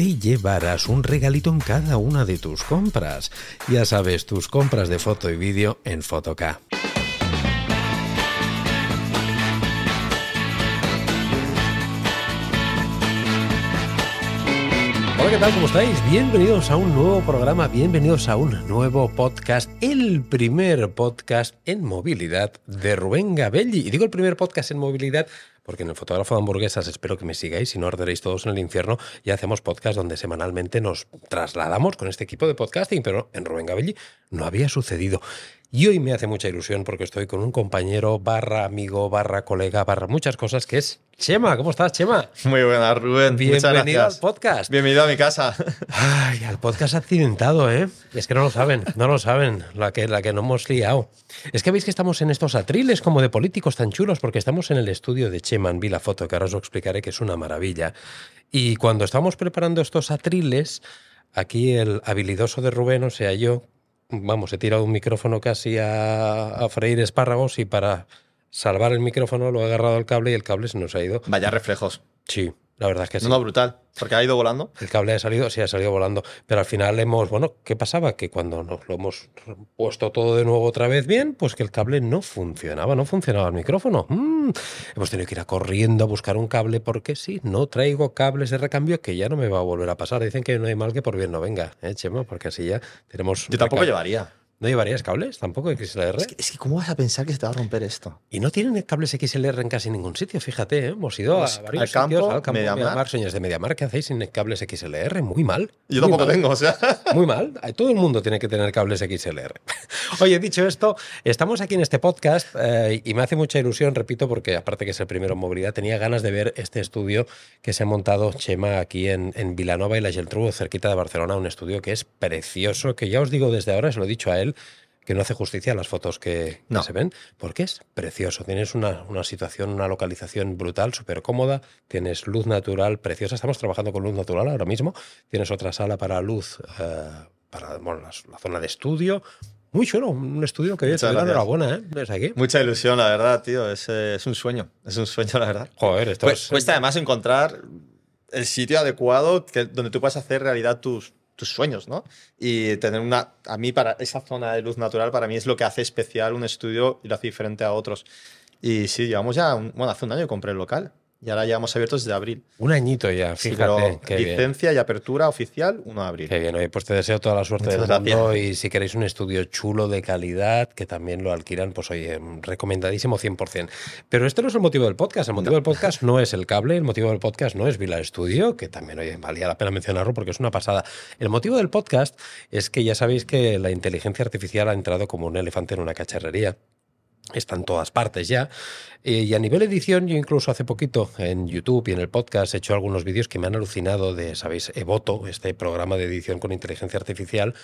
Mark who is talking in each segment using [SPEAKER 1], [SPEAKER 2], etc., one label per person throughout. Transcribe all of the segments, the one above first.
[SPEAKER 1] te llevarás un regalito en cada una de tus compras. Ya sabes, tus compras de foto y vídeo en Fotoca. Hola, ¿qué tal? ¿Cómo estáis? Bienvenidos a un nuevo programa, bienvenidos a un nuevo podcast, el primer podcast en movilidad de Rubén Gabelli. Y digo el primer podcast en movilidad porque en el fotógrafo de hamburguesas espero que me sigáis, si no arderéis todos en el infierno, y hacemos podcast donde semanalmente nos trasladamos con este equipo de podcasting, pero en Rubén Gabelli no había sucedido. Y hoy me hace mucha ilusión porque estoy con un compañero, barra amigo, barra colega, barra muchas cosas, que es Chema. ¿Cómo estás, Chema?
[SPEAKER 2] Muy buenas, Rubén.
[SPEAKER 1] Bienvenido al podcast.
[SPEAKER 2] Bienvenido a mi casa.
[SPEAKER 1] Ay, al podcast accidentado, ¿eh? Es que no lo saben, no lo saben, la que, la que no hemos liado. Es que veis que estamos en estos atriles como de políticos tan chulos porque estamos en el estudio de Chema en Vila Foto, que ahora os explicaré que es una maravilla. Y cuando estamos preparando estos atriles, aquí el habilidoso de Rubén, o sea, yo, vamos, he tirado un micrófono casi a, freír espárragos y para salvar el micrófono lo he agarrado al cable y el cable se nos ha ido.
[SPEAKER 2] Vaya reflejos.
[SPEAKER 1] Sí, la verdad es que sí.
[SPEAKER 2] No, brutal. Porque ha ido volando.
[SPEAKER 1] El cable ha salido, sí, ha salido volando. Pero al final hemos, bueno, ¿qué pasaba? Que cuando nos lo hemos puesto todo de nuevo otra vez bien, pues que el cable no funcionaba, no funcionaba el micrófono. Mm, hemos tenido que ir a corriendo a buscar un cable porque sí, no traigo cables de recambio que ya no me va a volver a pasar. Dicen que no hay mal que por bien no venga, ¿eh, Chema? Porque así ya tenemos...
[SPEAKER 2] Yo tampoco llevaría.
[SPEAKER 1] ¿No llevarías cables tampoco XLR?
[SPEAKER 2] Es que, es que, ¿cómo vas a pensar que se te va a romper esto?
[SPEAKER 1] Y no tienen cables XLR en casi ningún sitio, fíjate, ¿eh? hemos ido a varios al campo, sitios, al campo, Mediamar. Mediamar, señores de Mediamar, ¿qué hacéis sin cables XLR? Muy mal.
[SPEAKER 2] Yo tampoco tengo, o sea.
[SPEAKER 1] Muy mal. Todo el mundo tiene que tener cables XLR. Oye, dicho esto, estamos aquí en este podcast eh, y me hace mucha ilusión, repito, porque aparte que es el primero en movilidad, tenía ganas de ver este estudio que se ha montado Chema aquí en, en Vilanova y la Geltrú, cerquita de Barcelona, un estudio que es precioso, que ya os digo desde ahora, se lo he dicho a él, que no hace justicia a las fotos que, no. se ven, porque es precioso. Tienes una, una situación, una localización brutal, súper cómoda, tienes luz natural preciosa. Estamos trabajando con luz natural ahora mismo. Tienes otra sala para luz, eh, para bueno, la, la, zona de estudio. Muy chulo, un estudio que te da enhorabuena, ¿eh? Aquí.
[SPEAKER 2] Mucha ilusión, la verdad, tío. Es, es, un sueño, es un sueño, la verdad.
[SPEAKER 1] Joder, esto es...
[SPEAKER 2] Cuesta además encontrar el sitio adecuado que, donde tú puedas hacer realidad tus, tus sueños, ¿no? Y tener una, a mí para esa zona de luz natural, para mí es lo que hace especial un estudio y lo hace diferente a otros. Y sí, llevamos ya, un, bueno, hace un año compré el local y ahora ya hemos abierto desde abril.
[SPEAKER 1] Un añito ya, fíjate.
[SPEAKER 2] Sí, licencia
[SPEAKER 1] bien.
[SPEAKER 2] y apertura oficial 1 de abril.
[SPEAKER 1] Qué bien, oye, pues te deseo toda la suerte Muchas del gracias. mundo y si queréis un estudio chulo de calidad, que también lo alquilan, pues oye, recomendadísimo 100%. Pero este no es el motivo del podcast, el motivo no. del podcast no es el cable, el motivo del podcast no es Vila Studio, que también, oye, valía la pena mencionarlo porque es una pasada. El motivo del podcast es que ya sabéis que la inteligencia artificial ha entrado como un elefante en una cacharrería está en todas partes ya. Eh, y a nivel edición, yo incluso hace poquito en YouTube y en el podcast he hecho algunos vídeos que me han alucinado de, ¿sabéis? Evoto, este programa de edición con inteligencia artificial,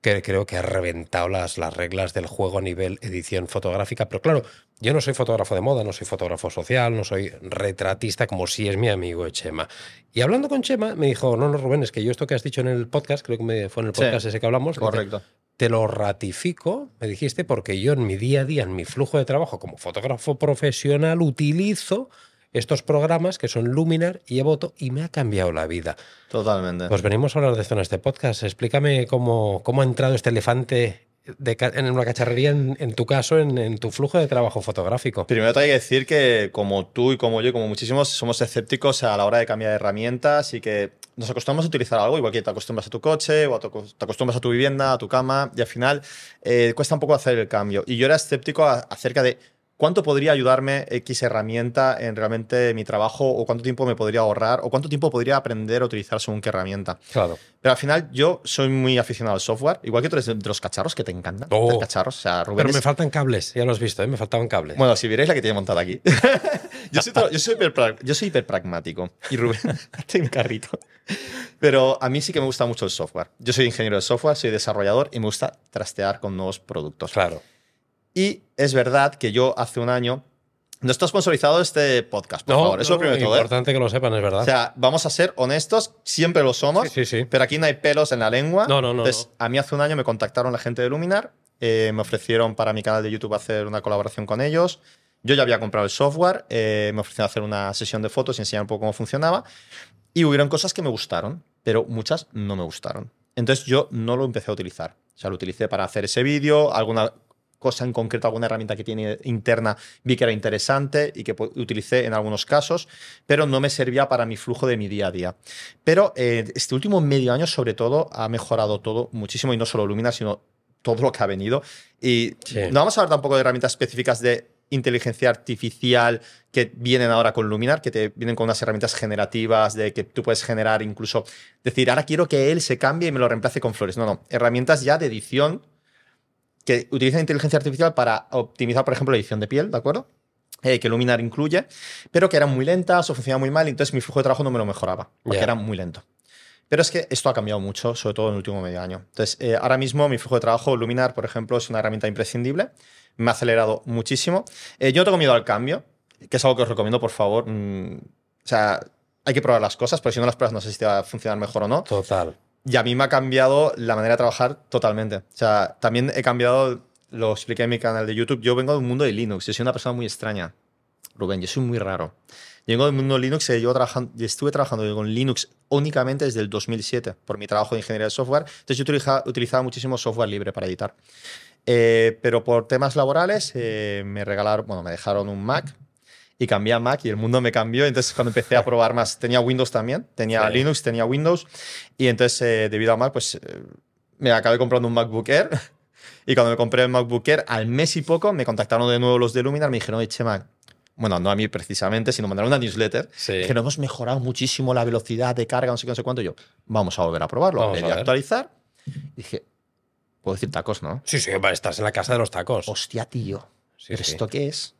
[SPEAKER 1] que creo que ha reventado las, las reglas del juego a nivel edición fotográfica. Pero claro, yo no soy fotógrafo de moda, no soy fotógrafo social, no soy retratista como si es mi amigo Chema. Y hablando con Chema, me dijo, no, no, Rubén, es que yo esto que has dicho en el podcast, creo que me fue en el podcast sí, ese que hablamos.
[SPEAKER 2] Correcto.
[SPEAKER 1] Te lo ratifico, me dijiste, porque yo en mi día a día, en mi flujo de trabajo como fotógrafo profesional, utilizo estos programas que son Luminar y Evoto y me ha cambiado la vida.
[SPEAKER 2] Totalmente.
[SPEAKER 1] Pues venimos a hablar de esto en este podcast. Explícame cómo, cómo ha entrado este elefante en una cacharrería, en, tu caso, en, tu flujo de trabajo fotográfico.
[SPEAKER 2] Primero te hay que decir que como tú y como yo como muchísimos somos escépticos a la hora de cambiar herramientas y que nos acostumbramos a utilizar algo igual que te acostumbras a tu coche o te acostumbras a tu vivienda, a tu cama y al final eh, cuesta un poco hacer el cambio. Y yo era escéptico acerca de cuánto podría ayudarme X herramienta en realmente mi trabajo o cuánto tiempo me podría ahorrar o cuánto tiempo podría aprender a utilizar según qué herramienta.
[SPEAKER 1] Claro.
[SPEAKER 2] Pero al final yo soy muy aficionado al software, igual que tú eres de los cacharros que te encantan.
[SPEAKER 1] Oh.
[SPEAKER 2] de cacharros, o sea, Rubén
[SPEAKER 1] Pero
[SPEAKER 2] es-
[SPEAKER 1] me faltan cables, ya lo has visto, ¿eh? me faltaban cables.
[SPEAKER 2] bueno, si vierais la que tiene montada aquí. yo, soy, todo- yo, soy yo soy. Y Rubén tiene un carrito. Pero a mí sí que me gusta mucho el software. Yo soy ingeniero de software, soy desarrollador y me gusta trastear con nuevos productos.
[SPEAKER 1] claro.
[SPEAKER 2] Y es verdad que yo hace un año. No está sponsorizado este podcast, por
[SPEAKER 1] No,
[SPEAKER 2] favor. Eso
[SPEAKER 1] no,
[SPEAKER 2] es lo primero de todo. ¿eh?
[SPEAKER 1] importante que lo sepan, es verdad.
[SPEAKER 2] O sea, vamos a ser honestos, siempre lo somos.
[SPEAKER 1] sí, sí, sí.
[SPEAKER 2] Pero aquí no hay pelos en la lengua.
[SPEAKER 1] No, no, no,
[SPEAKER 2] Entonces, a mí hace un año me contactaron la gente de Luminar, eh, me ofrecieron para mi canal de YouTube hacer una colaboración con ellos. Yo ya había comprado el software, eh, me ofrecieron hacer una sesión de fotos y enseñar un poco cómo funcionaba. Y hubieron cosas que me gustaron, pero muchas no me gustaron. Entonces yo no lo empecé a utilizar. O sea, lo utilicé para hacer ese vídeo, alguna cosa en concreto, alguna herramienta que tiene interna, vi que era interesante y que utilicé en algunos casos, pero no me servía para mi flujo de mi día a día. Pero eh, este último medio año, sobre todo, ha mejorado todo muchísimo y no solo Lumina, sino todo lo que ha venido. Y
[SPEAKER 1] Sí.
[SPEAKER 2] no vamos a hablar tampoco de herramientas específicas de inteligencia artificial que vienen ahora con Luminar, que te vienen con unas herramientas generativas, de que tú puedes generar incluso, decir, ahora quiero que él se cambie y me lo reemplace con flores. No, no, herramientas ya de edición que utilizan inteligencia artificial para optimizar, por ejemplo, la edición de piel, ¿de acuerdo? Eh, que Luminar incluye, pero que eran muy lentas o funcionaban muy mal, y entonces mi flujo de trabajo no me lo mejoraba, porque era muy lento. Pero es que esto ha cambiado mucho, sobre todo en el último medio año. Entonces, eh, ahora mismo mi flujo de trabajo, Luminar, por ejemplo, es una herramienta imprescindible. Me ha acelerado muchísimo. Eh, yo no tengo miedo al cambio, que es algo que os recomiendo, por favor. Mm, o sea, hay que probar las cosas, porque si no las pruebas no sé si te va a funcionar mejor o no.
[SPEAKER 1] Total.
[SPEAKER 2] Y a mí me ha cambiado la manera de trabajar totalmente. O sea, también he cambiado, lo expliqué en mi canal de YouTube, yo vengo del mundo de Linux, yo soy una persona muy extraña. Rubén, yo soy muy raro. Vengo del mundo de Linux y yo trabajando, estuve trabajando con Linux únicamente desde el 2007 por mi trabajo de ingeniería de software. Entonces yo utiliza- utilizaba muchísimo software libre para editar. Eh, pero por temas laborales eh, me regalaron, bueno, me dejaron un Mac y cambié a Mac y el mundo me cambió. Entonces cuando empecé a probar más, tenía Windows también, tenía
[SPEAKER 1] Sí.
[SPEAKER 2] Linux, tenía Windows y entonces eh, debido a Mac, pues eh, me acabé comprando un MacBook Air y cuando me compré el MacBook Air, al mes y poco me contactaron de nuevo los de Luminar, me dijeron, oye, Chema, bueno, no a mí precisamente, sino mandaron una newsletter
[SPEAKER 1] Sí.
[SPEAKER 2] que no hemos mejorado muchísimo la velocidad de carga, no sé qué, no sé cuánto. Y yo, vamos a volver a probarlo, le
[SPEAKER 1] a
[SPEAKER 2] di a
[SPEAKER 1] ver.
[SPEAKER 2] actualizar. Y dije, puedo decir tacos, ¿no?
[SPEAKER 1] Sí, sí, estás en la casa de los tacos.
[SPEAKER 2] Hostia, tío.
[SPEAKER 1] Sí,
[SPEAKER 2] ¿Pero
[SPEAKER 1] sí.
[SPEAKER 2] esto qué es?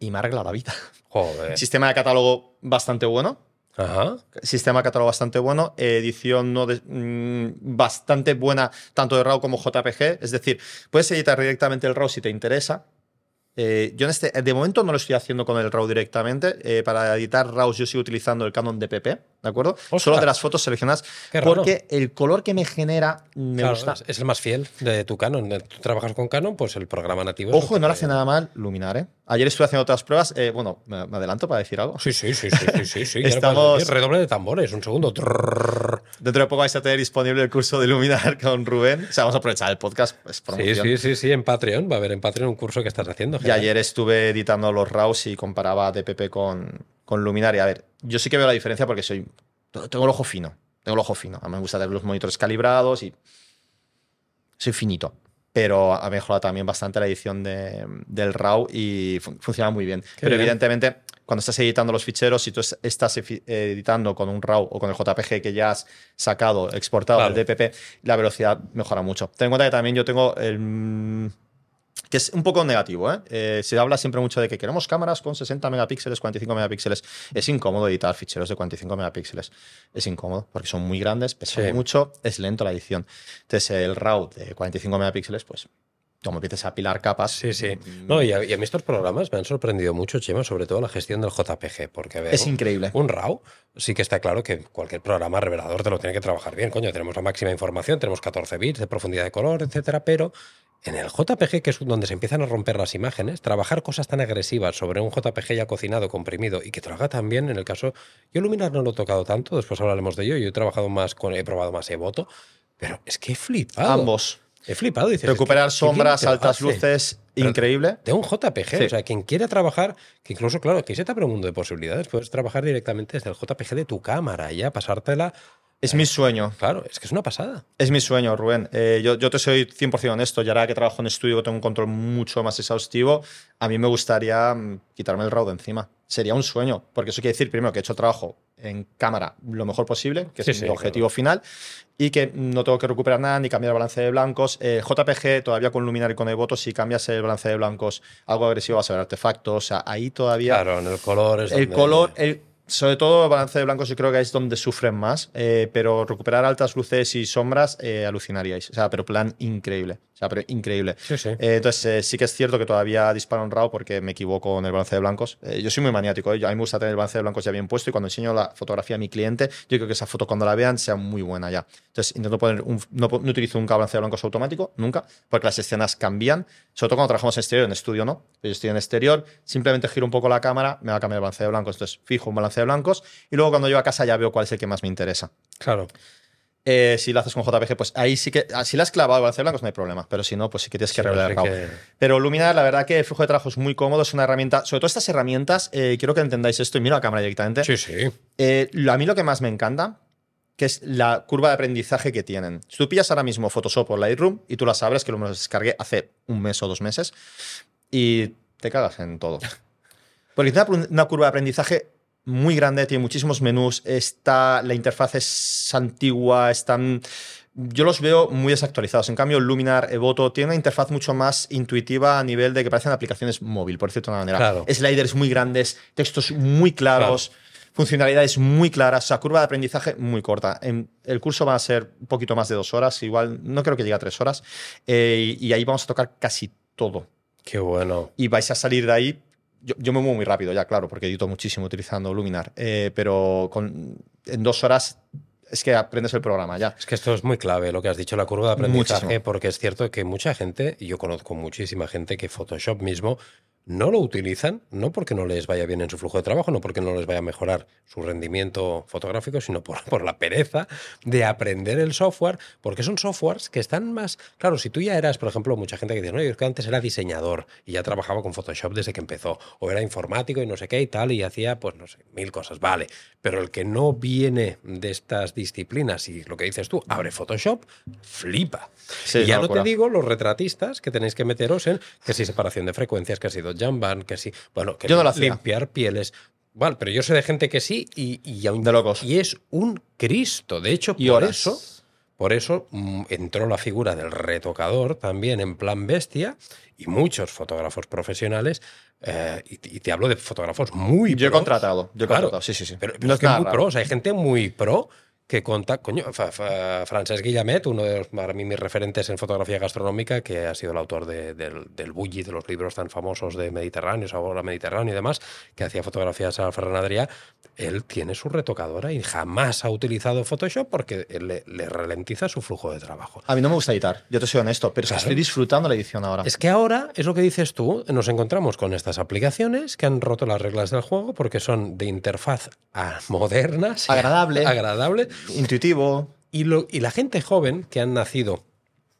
[SPEAKER 2] Y me ha arreglado la vida.
[SPEAKER 1] Joder.
[SPEAKER 2] Sistema de catálogo bastante bueno.
[SPEAKER 1] Ajá.
[SPEAKER 2] Sistema de catálogo bastante bueno. Edición no de- mm, bastante buena, tanto de RAW como JPG. Es decir, puedes editar directamente el RAW si te interesa. Eh, yo en este, de momento no lo estoy haciendo con el RAW directamente. Eh, para editar RAWs yo sigo utilizando el Canon DPP, ¿de acuerdo?
[SPEAKER 1] Ostras.
[SPEAKER 2] Solo de las fotos seleccionadas. Porque el color que me genera me
[SPEAKER 1] Claro,
[SPEAKER 2] gusta.
[SPEAKER 1] es, el más fiel de tu Canon. Tú trabajas con Canon, pues el programa nativo. es
[SPEAKER 2] Ojo, no
[SPEAKER 1] que
[SPEAKER 2] le hace nada mal Luminar, ¿eh? Ayer estuve haciendo otras pruebas. eh, bueno, me, adelanto para decir algo.
[SPEAKER 1] Sí, sí, sí, sí, sí, sí, lo
[SPEAKER 2] Estamos-.
[SPEAKER 1] Redoble de tambores, un segundo.
[SPEAKER 2] Dentro de poco vais a tener disponible el curso de Luminar con Rubén. O sea, vamos a aprovechar el podcast.
[SPEAKER 1] Sí, sí, sí, sí, en Patreon. Va a haber en Patreon un curso que estás haciendo.
[SPEAKER 2] Y ayer estuve editando los RAWs y comparaba DPP con, con Luminar. Y a ver, yo sí que veo la diferencia porque soy. Tengo el ojo fino. Tengo el ojo fino. A mí me gusta tener los monitores calibrados y. Soy finito. Pero ha mejorado también bastante la edición de- del RAW y fun- funciona muy bien. Pero
[SPEAKER 1] bien.
[SPEAKER 2] evidentemente, cuando estás editando los ficheros, si tú es- estás editando con un RAW o con el JPG que ya has sacado, exportado
[SPEAKER 1] Claro.
[SPEAKER 2] del DPP, la velocidad mejora mucho. Ten en cuenta que también yo tengo el. Que es un poco negativo, ¿eh? Eh, Se habla siempre mucho de que queremos cámaras con 60 megapíxeles, 45 megapíxeles. Es incómodo editar ficheros de 45 megapíxeles. Es incómodo porque son muy grandes, pesan
[SPEAKER 1] Sí.
[SPEAKER 2] mucho, es lento la edición. Entonces, el RAW de 45 megapíxeles, pues, como empiezas a apilar capas.
[SPEAKER 1] Sí, sí. No, y a, y a mí estos programas me han sorprendido mucho, Chema, sobre todo la gestión del JPG, porque a ver,
[SPEAKER 2] es increíble.
[SPEAKER 1] un RAW sí que está claro que cualquier programa revelador te lo tiene que trabajar bien, coño, tenemos la máxima información, tenemos 14 bits de profundidad de color, etcétera, pero en el JPG, que es donde se empiezan a romper las imágenes, trabajar cosas tan agresivas sobre un JPG ya cocinado, comprimido y que haga tan bien, en el caso, yo Luminar no lo he tocado tanto, después hablaremos de ello, yo he trabajado más con, he probado más Evoto, pero es que he flipado.
[SPEAKER 2] Ambos.
[SPEAKER 1] He flipado, dices.
[SPEAKER 2] Recuperar
[SPEAKER 1] ¿qué- qué bien
[SPEAKER 2] sombras, altas luces,
[SPEAKER 1] Pero-
[SPEAKER 2] increíble.
[SPEAKER 1] De un JPG,
[SPEAKER 2] Sí.
[SPEAKER 1] o sea, quien quiera trabajar, que incluso, claro, aquí se te abre un mundo de posibilidades, puedes trabajar directamente desde el JPG de tu cámara y ya pasártela.
[SPEAKER 2] Es mi sueño.
[SPEAKER 1] Claro, es que es una pasada.
[SPEAKER 2] Es mi sueño, Rubén. Eh, yo, yo te soy 100% honesto. Y ahora que trabajo en estudio, tengo un control mucho más exhaustivo, a mí me gustaría mm, quitarme el RAW de encima. Sería un sueño, porque eso quiere decir, primero, que he hecho el trabajo en cámara lo mejor posible, que
[SPEAKER 1] Sí,
[SPEAKER 2] es
[SPEAKER 1] sí,
[SPEAKER 2] mi objetivo final, y que no tengo que recuperar nada ni cambiar el balance de blancos. Eh, JPG, todavía con Luminar y con Evoto, si cambias el balance de blancos algo agresivo, vas a ver artefactos. O sea, ahí todavía
[SPEAKER 1] Claro, en el color es
[SPEAKER 2] el
[SPEAKER 1] donde-
[SPEAKER 2] color, el- sobre todo balance de blancos, yo creo que es donde sufren más, eh, pero recuperar altas luces y sombras eh, alucinaríais. O sea, pero plan increíble. O sea, pero increíble.
[SPEAKER 1] Sí, sí.
[SPEAKER 2] Eh, entonces, eh, sí que es cierto que todavía disparo RAW porque me equivoco en el balance de blancos. Eh, yo soy muy maniático, a mí me gusta tener el balance de blancos ya bien puesto y cuando enseño la fotografía a mi cliente, yo creo que esa foto cuando la vean sea muy buena ya. Entonces, intento poner un, no, no utilizo nunca balance de blancos automático, nunca, porque las escenas cambian, sobre todo cuando trabajamos en exterior, en estudio no. Yo estoy en exterior, simplemente giro un poco la cámara, me va a cambiar el balance de blancos, entonces fijo un balance de blancos y luego cuando llego a casa ya veo cuál es el que más me interesa.
[SPEAKER 1] Claro.
[SPEAKER 2] Eh, si lo haces con JPG, pues ahí sí que, ah, si le has clavado balance blancos no hay problema, pero si no, pues sí que tienes que
[SPEAKER 1] Sí,
[SPEAKER 2] revelar Pero Luminar, la verdad que el flujo de trabajo es muy cómodo, es una herramienta, sobre todo estas herramientas, eh, quiero que entendáis esto y miro a la cámara directamente.
[SPEAKER 1] Sí, sí.
[SPEAKER 2] Eh, lo- a mí lo que más me encanta, que es la curva de aprendizaje que tienen. Si tú pillas ahora mismo Photoshop o Lightroom y tú las abres, que lo me descargué hace un mes o dos meses, y te cagas en todo. Porque tiene una curva de aprendizaje muy grande, tiene muchísimos menús, está, la interfaz es antigua, están... Yo los veo muy desactualizados. En cambio, Luminar, Evoto, tiene una interfaz mucho más intuitiva a nivel de que parecen aplicaciones móvil, por decirlo de una manera.
[SPEAKER 1] Claro.
[SPEAKER 2] Sliders muy grandes, textos muy claros, funcionalidades muy claras, o sea, curva de aprendizaje muy corta. En- el curso va a ser un poquito más de dos horas, igual no creo que llegue a tres horas, eh, y ahí vamos a tocar casi todo.
[SPEAKER 1] Qué bueno.
[SPEAKER 2] Y vais a salir de ahí. Yo, yo me muevo muy rápido ya, claro, porque edito muchísimo utilizando Luminar, eh, pero con, en dos horas es que aprendes el programa ya.
[SPEAKER 1] Es que esto es muy clave, lo que has dicho, la curva de aprendizaje,
[SPEAKER 2] Muchísimo.
[SPEAKER 1] porque es cierto que mucha gente, y yo conozco muchísima gente que Photoshop mismo no lo utilizan, no porque no les vaya bien en su flujo de trabajo, no porque no les vaya a mejorar su rendimiento fotográfico, sino por, por la pereza de aprender el software, porque son softwares que están más... Claro, si tú ya eras, por ejemplo, mucha gente que dice, no, yo es que antes era diseñador y ya trabajaba con Photoshop desde que empezó, o era informático y no sé qué y tal, y hacía, pues no sé, mil cosas, vale, pero el que no viene de estas disciplinas y lo que dices tú, abre Photoshop, flipa.
[SPEAKER 2] Sí,
[SPEAKER 1] y ya no te digo los retratistas que tenéis que meteros en que si separación de frecuencias, que si dot jamban, que si, bueno, que
[SPEAKER 2] Yo no lo hacía.
[SPEAKER 1] limpiar pieles. Vale, pero yo sé de gente que sí y, y, aún-
[SPEAKER 2] De locos.
[SPEAKER 1] y es un Cristo. De hecho,
[SPEAKER 2] Y
[SPEAKER 1] por
[SPEAKER 2] horas.
[SPEAKER 1] eso, por eso mm, entró la figura del retocador también en plan bestia y muchos fotógrafos profesionales, eh, y, te- y te hablo de fotógrafos muy
[SPEAKER 2] Yo he contratado, yo he
[SPEAKER 1] Claro,
[SPEAKER 2] contratado, sí, sí, sí.
[SPEAKER 1] Pero, pero
[SPEAKER 2] No
[SPEAKER 1] es que
[SPEAKER 2] nada
[SPEAKER 1] muy
[SPEAKER 2] raro.
[SPEAKER 1] pros, hay gente muy pro que conta, coño, Fa- Fa- Francesc Guillamet, uno de los, para mí mis referentes en fotografía gastronómica, que ha sido el autor de- del, del Bulli, de los libros tan famosos de Mediterráneo, Sabor a Mediterráneo y demás, que hacía fotografías a Ferran Adrià, él tiene su retocadora y jamás ha utilizado Photoshop porque le, le ralentiza su flujo de trabajo.
[SPEAKER 2] A mí no me gusta editar, yo te soy honesto, pero
[SPEAKER 1] Claro.
[SPEAKER 2] estoy disfrutando la edición ahora.
[SPEAKER 1] Es que ahora, es lo que dices tú, nos encontramos con estas aplicaciones que han roto las reglas del juego porque son de interfaz ah, moderna, sí,
[SPEAKER 2] Agradable.
[SPEAKER 1] agradable
[SPEAKER 2] Intuitivo,
[SPEAKER 1] y, lo- y la gente joven que han nacido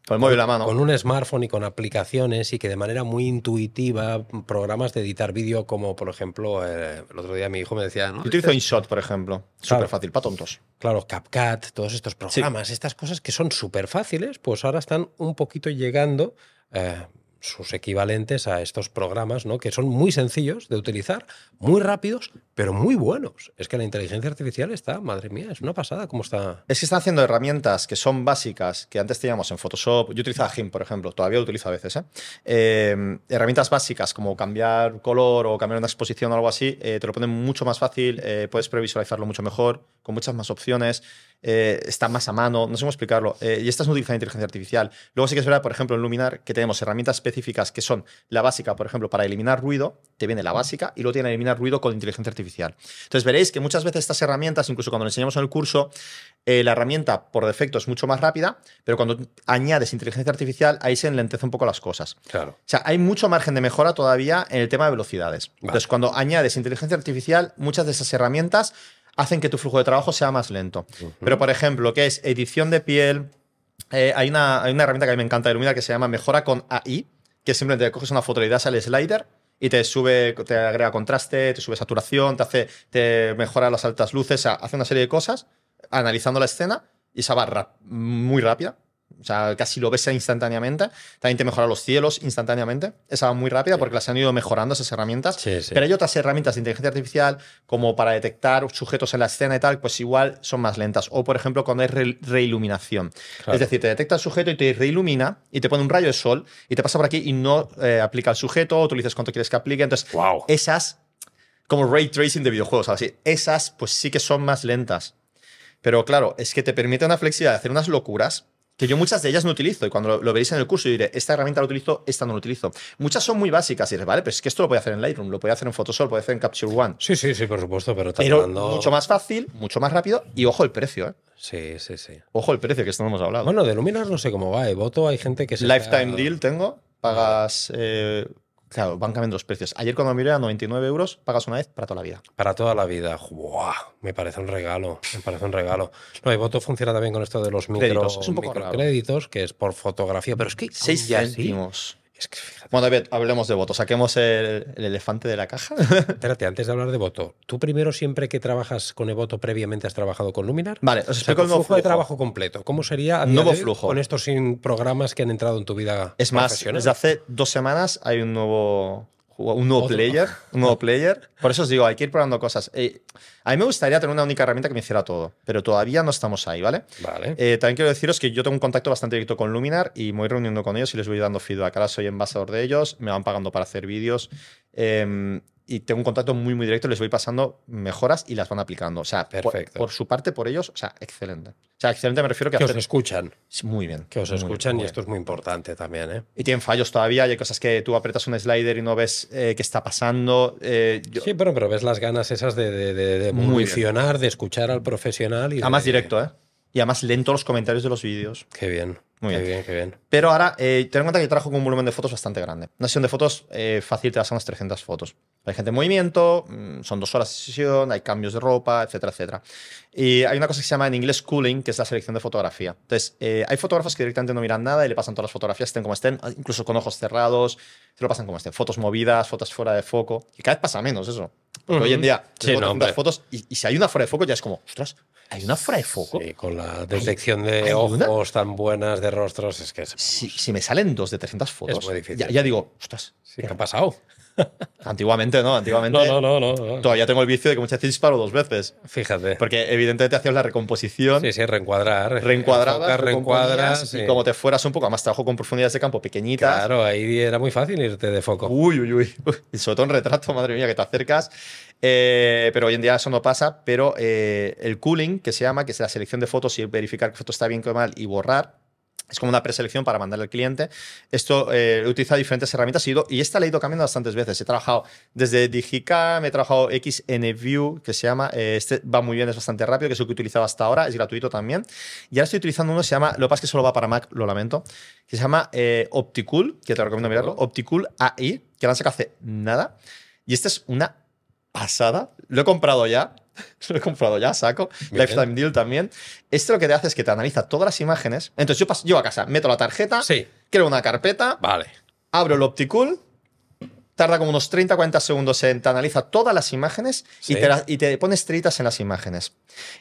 [SPEAKER 2] con el móvil en la mano.
[SPEAKER 1] con un smartphone y con aplicaciones y que de manera muy intuitiva, programas de editar vídeo como por ejemplo, eh, el otro día mi hijo me decía, ¿no?
[SPEAKER 2] Yo utilizo InShot, por ejemplo.
[SPEAKER 1] Claro.
[SPEAKER 2] Súper fácil, para tontos.
[SPEAKER 1] Claro, CapCut, todos estos programas, estas cosas que son súper fáciles, pues ahora están un poquito llegando eh, sus equivalentes a estos programas, ¿no? Que son muy sencillos de utilizar, muy rápidos, pero muy buenos. Es que la inteligencia artificial está, madre mía, es una pasada cómo está.
[SPEAKER 2] Es que están haciendo herramientas que son básicas, que antes teníamos en Photoshop. Yo utilizaba GIMP, por ejemplo, todavía lo utilizo a veces. ¿eh? Eh, herramientas básicas como cambiar color o cambiar una exposición o algo así, eh, te lo ponen mucho más fácil, puedes previsualizarlo mucho mejor, con muchas más opciones, eh, está más a mano, no sé cómo explicarlo. eh, y estas no utilizan inteligencia artificial. Luego sí que es verdad, por ejemplo, en Luminar, que tenemos herramientas específicas que son la básica, por ejemplo, para eliminar ruido, te viene la básica y luego tiene eliminar ruido con inteligencia artificial. Entonces veréis que muchas veces estas herramientas, incluso cuando lo enseñamos en el curso, eh, la herramienta por defecto es mucho más rápida, pero cuando añades inteligencia artificial, ahí se enlentece un poco las cosas.
[SPEAKER 1] Claro.
[SPEAKER 2] O sea, hay mucho margen de mejora todavía en el tema de velocidades. Entonces, cuando añades inteligencia artificial, muchas de esas herramientas hacen que tu flujo de trabajo sea más lento. Pero, por ejemplo, que es edición de piel, Eh, hay, una, hay una herramienta que a mí me encanta de Luminar que se llama Mejora con AI, que simplemente coges una foto y das al slider y te sube, te agrega contraste, te sube saturación, te hace, te mejora las altas luces, o sea, hace una serie de cosas analizando la escena y esa va ra- muy rápida. O sea, casi lo ves instantáneamente. También te mejora los cielos instantáneamente. Esa va muy rápida porque las han ido mejorando esas herramientas.
[SPEAKER 3] Sí, sí.
[SPEAKER 2] Pero hay otras herramientas de inteligencia artificial, como para detectar sujetos en la escena y tal, pues igual son más lentas. O, por ejemplo, cuando hay re- reiluminación.
[SPEAKER 3] Claro.
[SPEAKER 2] Es decir, te detecta el sujeto y te reilumina y te pone un rayo de sol y te pasa por aquí y no eh, aplica al sujeto, o tú le dices cuánto quieres que aplique. Entonces,
[SPEAKER 3] Wow.
[SPEAKER 2] esas, como ray tracing de videojuegos, así, esas, pues sí que son más lentas. Pero claro, es que te permite una flexibilidad de hacer unas locuras que yo muchas de ellas no utilizo. Y cuando lo, lo veréis en el curso, diré, esta herramienta la utilizo, esta no la utilizo. Muchas son muy básicas y dices, vale, pero es que esto lo puede hacer en Lightroom, lo puede hacer en Photoshop, lo puede hacer en Capture One.
[SPEAKER 3] Sí, sí, sí, por supuesto, pero estás
[SPEAKER 2] Pero
[SPEAKER 3] hablando-
[SPEAKER 2] mucho más fácil, mucho más rápido y ojo el precio, ¿eh?
[SPEAKER 3] Sí, sí, sí.
[SPEAKER 2] Ojo el precio, que esto no hemos hablado.
[SPEAKER 3] Bueno, de Luminar no sé cómo va. Voto hay gente que se.
[SPEAKER 2] Lifetime
[SPEAKER 3] está-
[SPEAKER 2] deal tengo, pagas... eh, claro, van cambiando los precios. Ayer cuando miré a 99 euros, pagas una vez para toda la vida.
[SPEAKER 3] Para toda la vida. ¡Guau! Me parece un regalo. Me parece un regalo. No, y Voto funciona también con esto de los micro,
[SPEAKER 2] Créditos,
[SPEAKER 3] microcréditos, que es por fotografía. Pero es que.
[SPEAKER 2] 6
[SPEAKER 3] aún ya así-
[SPEAKER 2] céntimos.
[SPEAKER 3] Es que fíjate.
[SPEAKER 2] Bueno, David, hablemos de votos. Saquemos el, el elefante de la caja.
[SPEAKER 3] Espérate, antes de hablar de Voto, ¿tú primero siempre que trabajas con Evoto previamente has trabajado con Luminar?
[SPEAKER 2] vale, os
[SPEAKER 3] O sea,
[SPEAKER 2] explico el nuevo
[SPEAKER 3] flujo de
[SPEAKER 2] flujo.
[SPEAKER 3] trabajo completo. ¿Cómo sería
[SPEAKER 2] Nuevo
[SPEAKER 3] de
[SPEAKER 2] flujo.
[SPEAKER 3] con estos programas que han entrado en tu vida?
[SPEAKER 2] Es más,
[SPEAKER 3] profesional?
[SPEAKER 2] desde hace dos semanas hay un nuevo, un nuevo
[SPEAKER 3] Otro.
[SPEAKER 2] player. Un nuevo player. Por eso os digo, hay que ir probando cosas. Eh, a mí me gustaría tener una única herramienta que me hiciera todo, pero todavía no estamos ahí, ¿vale?
[SPEAKER 3] Vale.
[SPEAKER 2] Eh, también quiero deciros que yo tengo un contacto bastante directo con Luminar y me voy reuniendo con ellos y les voy dando feedback. Ahora soy embajador de ellos, me van pagando para hacer vídeos eh, y tengo un contacto muy, muy directo. Les voy pasando mejoras y las van aplicando. O sea, por-
[SPEAKER 3] Perfecto.
[SPEAKER 2] Por, su parte, por ellos, o sea, excelente. O sea, excelente me refiero que,
[SPEAKER 3] que os escuchan.
[SPEAKER 2] Muy bien.
[SPEAKER 3] Que os
[SPEAKER 2] bien,
[SPEAKER 3] escuchan y
[SPEAKER 2] bien.
[SPEAKER 3] esto es muy importante también, ¿eh?
[SPEAKER 2] Y tienen fallos todavía, hay cosas que tú apretas un slider y no ves eh, qué está pasando. eh, yo-
[SPEAKER 3] Sí, pero, pero ves las ganas esas de, de, de, de
[SPEAKER 2] Muy bien.
[SPEAKER 3] evolucionar, de escuchar al profesional y
[SPEAKER 2] además
[SPEAKER 3] de-
[SPEAKER 2] directo, ¿eh? Y además lento los comentarios de los vídeos.
[SPEAKER 3] Qué bien.
[SPEAKER 2] Muy
[SPEAKER 3] qué
[SPEAKER 2] bien.
[SPEAKER 3] bien, qué bien.
[SPEAKER 2] Pero ahora, eh, ten en cuenta que yo trabajo con un volumen de fotos bastante grande. Una sesión de fotos eh, fácil te das unas 300 fotos. Hay gente en movimiento, mm, son dos horas de sesión, hay cambios de ropa, etcétera, etcétera. Y hay una cosa que se llama en inglés cooling, que es la selección de fotografía. Entonces, eh, hay fotógrafos que directamente no miran nada y le pasan todas las fotografías, estén como estén, incluso con ojos cerrados, se lo pasan como estén. Fotos movidas, fotos fuera de foco. Y cada vez pasa menos eso. Porque
[SPEAKER 3] Ujú.
[SPEAKER 2] hoy en día,
[SPEAKER 3] Sí, no,
[SPEAKER 2] 300
[SPEAKER 3] hombre.
[SPEAKER 2] fotos y, y si hay una fuera de foco ya es como, ostras, ¿hay una fuera de foco?
[SPEAKER 3] Sí, con la detección de
[SPEAKER 2] hay una-
[SPEAKER 3] ojos tan buenas de rostros, es que es,
[SPEAKER 2] Si, si me salen dos de 300 fotos,
[SPEAKER 3] muy difícil.
[SPEAKER 2] Ya, ya digo, ostras,
[SPEAKER 3] sí, ¿qué ha pasado?
[SPEAKER 2] Antiguamente, ¿no? Antiguamente.
[SPEAKER 3] No, no, no, no.
[SPEAKER 2] Todavía tengo el vicio de que muchas veces disparo dos veces.
[SPEAKER 3] Fíjate.
[SPEAKER 2] Porque evidentemente hacías la recomposición,
[SPEAKER 3] Sí, sí, reencuadrar.
[SPEAKER 2] reencuadradas,
[SPEAKER 3] Enfocas, reencuadras. sí.
[SPEAKER 2] y como te fueras un poco más trabajo con profundidades de campo pequeñitas.
[SPEAKER 3] Claro, ahí era muy fácil irte de foco.
[SPEAKER 2] Uy, uy, uy. Y sobre todo en retrato, madre mía, que te acercas. Eh, pero hoy en día eso no pasa. Pero eh, el cooling, que se llama, que es la selección de fotos y verificar que foto está bien o mal y borrar, es como una preselección para mandarle al cliente. Esto eh, he utilizado diferentes herramientas y, he ido- y esta la he ido cambiando bastantes veces. He trabajado desde Digicam, he trabajado XNView, que se llama. eh, este va muy bien, es bastante rápido, que es el que he utilizado hasta ahora, es gratuito también. Y ahora estoy utilizando uno que se llama, lo que pasa es que solo va para Mac, lo lamento, que se llama eh, Opticool, que te recomiendo mirarlo, Opticool AI, que lo han sacado hace nada. Y esta es una pasada. Lo he comprado ya. Lo he comprado ya, saco.
[SPEAKER 3] Bien.
[SPEAKER 2] Lifetime Deal también. Esto lo que te hace es que te analiza todas las imágenes. Entonces yo paso, llego a casa, meto la tarjeta,
[SPEAKER 3] Sí,
[SPEAKER 2] creo una carpeta,
[SPEAKER 3] vale.
[SPEAKER 2] abro el Opticool, tarda como unos 30-40 segundos en te analiza todas las imágenes y,
[SPEAKER 3] Sí.
[SPEAKER 2] te la- y te pone estrellitas en las imágenes.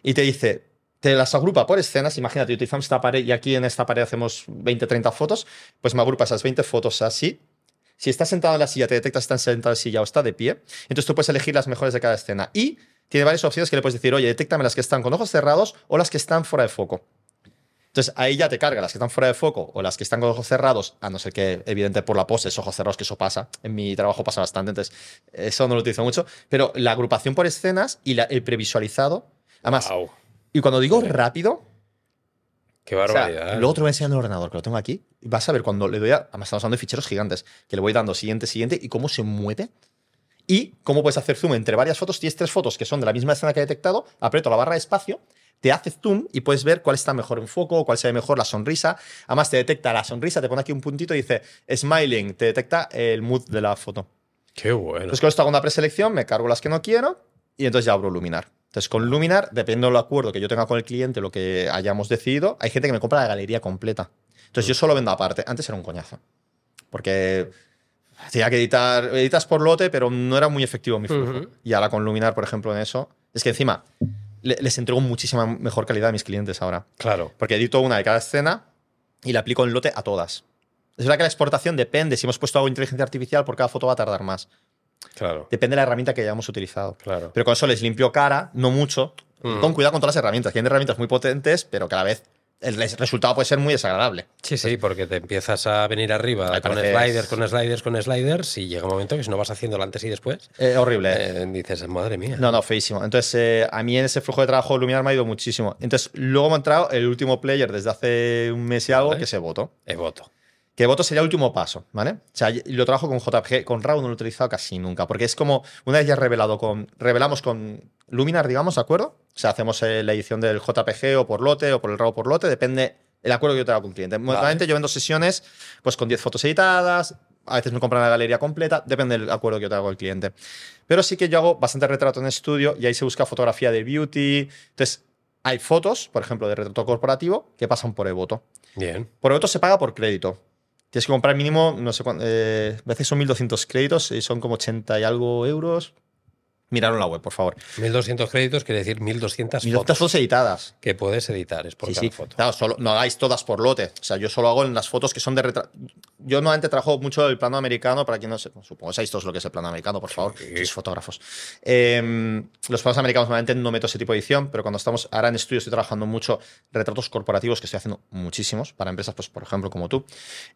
[SPEAKER 2] Y te dice, te las agrupa por escenas. Imagínate, utilizamos esta pared y aquí en esta pared hacemos 20-30 fotos, pues me agrupa esas 20 fotos así. Si estás sentado en la silla, te detecta si está sentado en la silla o está de pie. Entonces tú puedes elegir las mejores de cada escena. Y tiene varias opciones que le puedes decir, oye, detéctame las que están con ojos cerrados o las que están fuera de foco. Entonces ahí ya te carga las que están fuera de foco o las que están con ojos cerrados, a no ser que, evidente, por la pose es ojos cerrados, que eso pasa. En mi trabajo pasa bastante, entonces eso no lo utilizo mucho. Pero la agrupación por escenas y la- el previsualizado. Además,
[SPEAKER 3] Wow,
[SPEAKER 2] y cuando digo rápido,
[SPEAKER 3] qué
[SPEAKER 2] o sea,
[SPEAKER 3] barbaridad.
[SPEAKER 2] luego te lo voy a enseñar en el ordenador, que lo tengo aquí. Vas a ver cuando le doy a. Además, estamos hablando de ficheros gigantes, que le voy dando siguiente, siguiente, y cómo se mueve. Y cómo puedes hacer zoom entre varias fotos. Tienes tres fotos que son de la misma escena que he detectado, aprieto la barra de espacio, te hace zoom y puedes ver cuál está mejor en foco, cuál se ve mejor la sonrisa. Además, te detecta la sonrisa, te pone aquí un puntito y dice smiling, te detecta el mood de la foto.
[SPEAKER 3] Qué bueno.
[SPEAKER 2] Entonces, con esto hago una preselección, me cargo las que no quiero y entonces ya abro Luminar. Entonces, con Luminar, dependiendo del acuerdo que yo tenga con el cliente, lo que hayamos decidido, hay gente que me compra la galería completa. Entonces, yo solo vendo aparte. Antes era un coñazo. Porque tenía que editar, editas por lote, pero no era muy efectivo mi flujo.
[SPEAKER 1] Ujú.
[SPEAKER 2] Y ahora con Luminar, por ejemplo, en eso, es que encima le- les entrego muchísima mejor calidad a mis clientes ahora.
[SPEAKER 1] Claro.
[SPEAKER 2] Porque edito una de cada escena y la aplico en lote a todas. Es verdad que la exportación depende. Si hemos puesto algo de inteligencia artificial, por cada foto va a tardar más.
[SPEAKER 1] Claro.
[SPEAKER 2] Depende de la herramienta que hayamos utilizado.
[SPEAKER 1] Claro.
[SPEAKER 2] Pero con eso les limpio cara, no mucho. Con cuidado con todas las herramientas. Tienen herramientas muy potentes, pero cada vez el res- resultado puede ser muy desagradable.
[SPEAKER 1] Sí, sí, porque te empiezas a venir arriba con sliders, con sliders, con sliders y llega un momento que si no vas haciendo el antes y después,
[SPEAKER 2] Eh, horrible.
[SPEAKER 1] eh, dices, madre mía.
[SPEAKER 2] No, no, feísimo. Entonces, eh, a mí en ese flujo de trabajo Luminar me ha ido muchísimo. Entonces, luego me ha entrado el último player desde hace un mes y algo,
[SPEAKER 1] Vale.
[SPEAKER 2] que es Voto.
[SPEAKER 1] Eh, voto.
[SPEAKER 2] Que Voto sería el último paso, ¿vale? O sea, lo trabajo con JPG, con RAW no lo he utilizado casi nunca, porque es como, una vez ya revelado con, revelamos con Luminar, digamos, ¿de acuerdo? O sea, hacemos eh, la edición del JPG o por lote o por el RAW por lote, depende el acuerdo que yo tenga con un cliente. Normalmente yo vendo sesiones pues con 10 fotos editadas, a veces me compran la galería completa, depende del acuerdo que yo tenga con el cliente. Pero sí que yo hago bastante retrato en estudio y ahí se busca fotografía de beauty. Entonces, hay fotos, por ejemplo, de retrato corporativo que pasan por Evoto.
[SPEAKER 1] Bien.
[SPEAKER 2] Por Evoto se paga por crédito. Tienes que comprar mínimo, no sé cuánto, eh, a veces son 1.200 créditos y son como 80 y algo euros. Miraron la web, por favor.
[SPEAKER 1] 1200 créditos quiere decir 1200
[SPEAKER 2] 1.200
[SPEAKER 1] fotos
[SPEAKER 2] fotos editadas.
[SPEAKER 1] que puedes editar, es por
[SPEAKER 2] Sí,
[SPEAKER 1] cada
[SPEAKER 2] sí.
[SPEAKER 1] foto.
[SPEAKER 2] Claro, solo, no hagáis todas por lote. O sea, yo solo hago en las fotos que son de retrato. Yo normalmente trabajo mucho el plano americano, para quien no se, supongo que sabéis todos lo que es el plano americano, por favor,
[SPEAKER 1] Sí.
[SPEAKER 2] sois fotógrafos. Eh, los planos americanos normalmente no meto ese tipo de edición, pero cuando estamos ahora en estudio estoy trabajando mucho retratos corporativos, que estoy haciendo muchísimos para empresas, pues por ejemplo, como tú.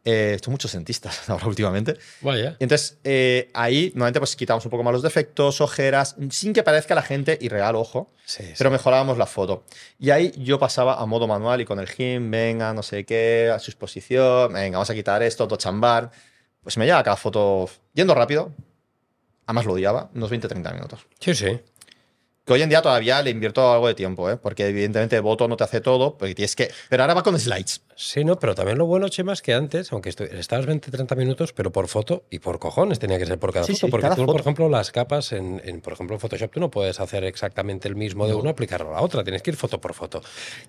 [SPEAKER 2] Eh, estoy muchos dentistas ahora últimamente.
[SPEAKER 1] Vaya.
[SPEAKER 2] Y entonces, eh, ahí normalmente pues quitamos un poco más los defectos, ojeras, sin que parezca la gente irreal, ojo,
[SPEAKER 1] Sí, sí.
[SPEAKER 2] pero mejorábamos la foto. Y ahí yo pasaba a modo manual y con el GIMP, venga, no sé qué, a su exposición, venga, vamos a quitar esto, tochambar. Pues me lleva cada foto yendo rápido. Además lo odiaba, unos 20-30 minutos.
[SPEAKER 1] sí, sí.
[SPEAKER 2] Que hoy en día todavía le invierto algo de tiempo, ¿eh? porque evidentemente Voto no te hace todo, porque tienes que... Pero ahora va con slides.
[SPEAKER 1] Sí, no, pero también lo bueno, Chema, es que antes, aunque estabas 20-30 minutos, pero por foto y por cojones tenía que ser por cada
[SPEAKER 2] Sí,
[SPEAKER 1] foto.
[SPEAKER 2] sí,
[SPEAKER 1] porque
[SPEAKER 2] cada
[SPEAKER 1] tú,
[SPEAKER 2] foto.
[SPEAKER 1] por ejemplo, las capas en, en, por ejemplo, en Photoshop, tú no puedes hacer exactamente el mismo de uno, aplicarlo a la otra. Tienes que ir foto por foto.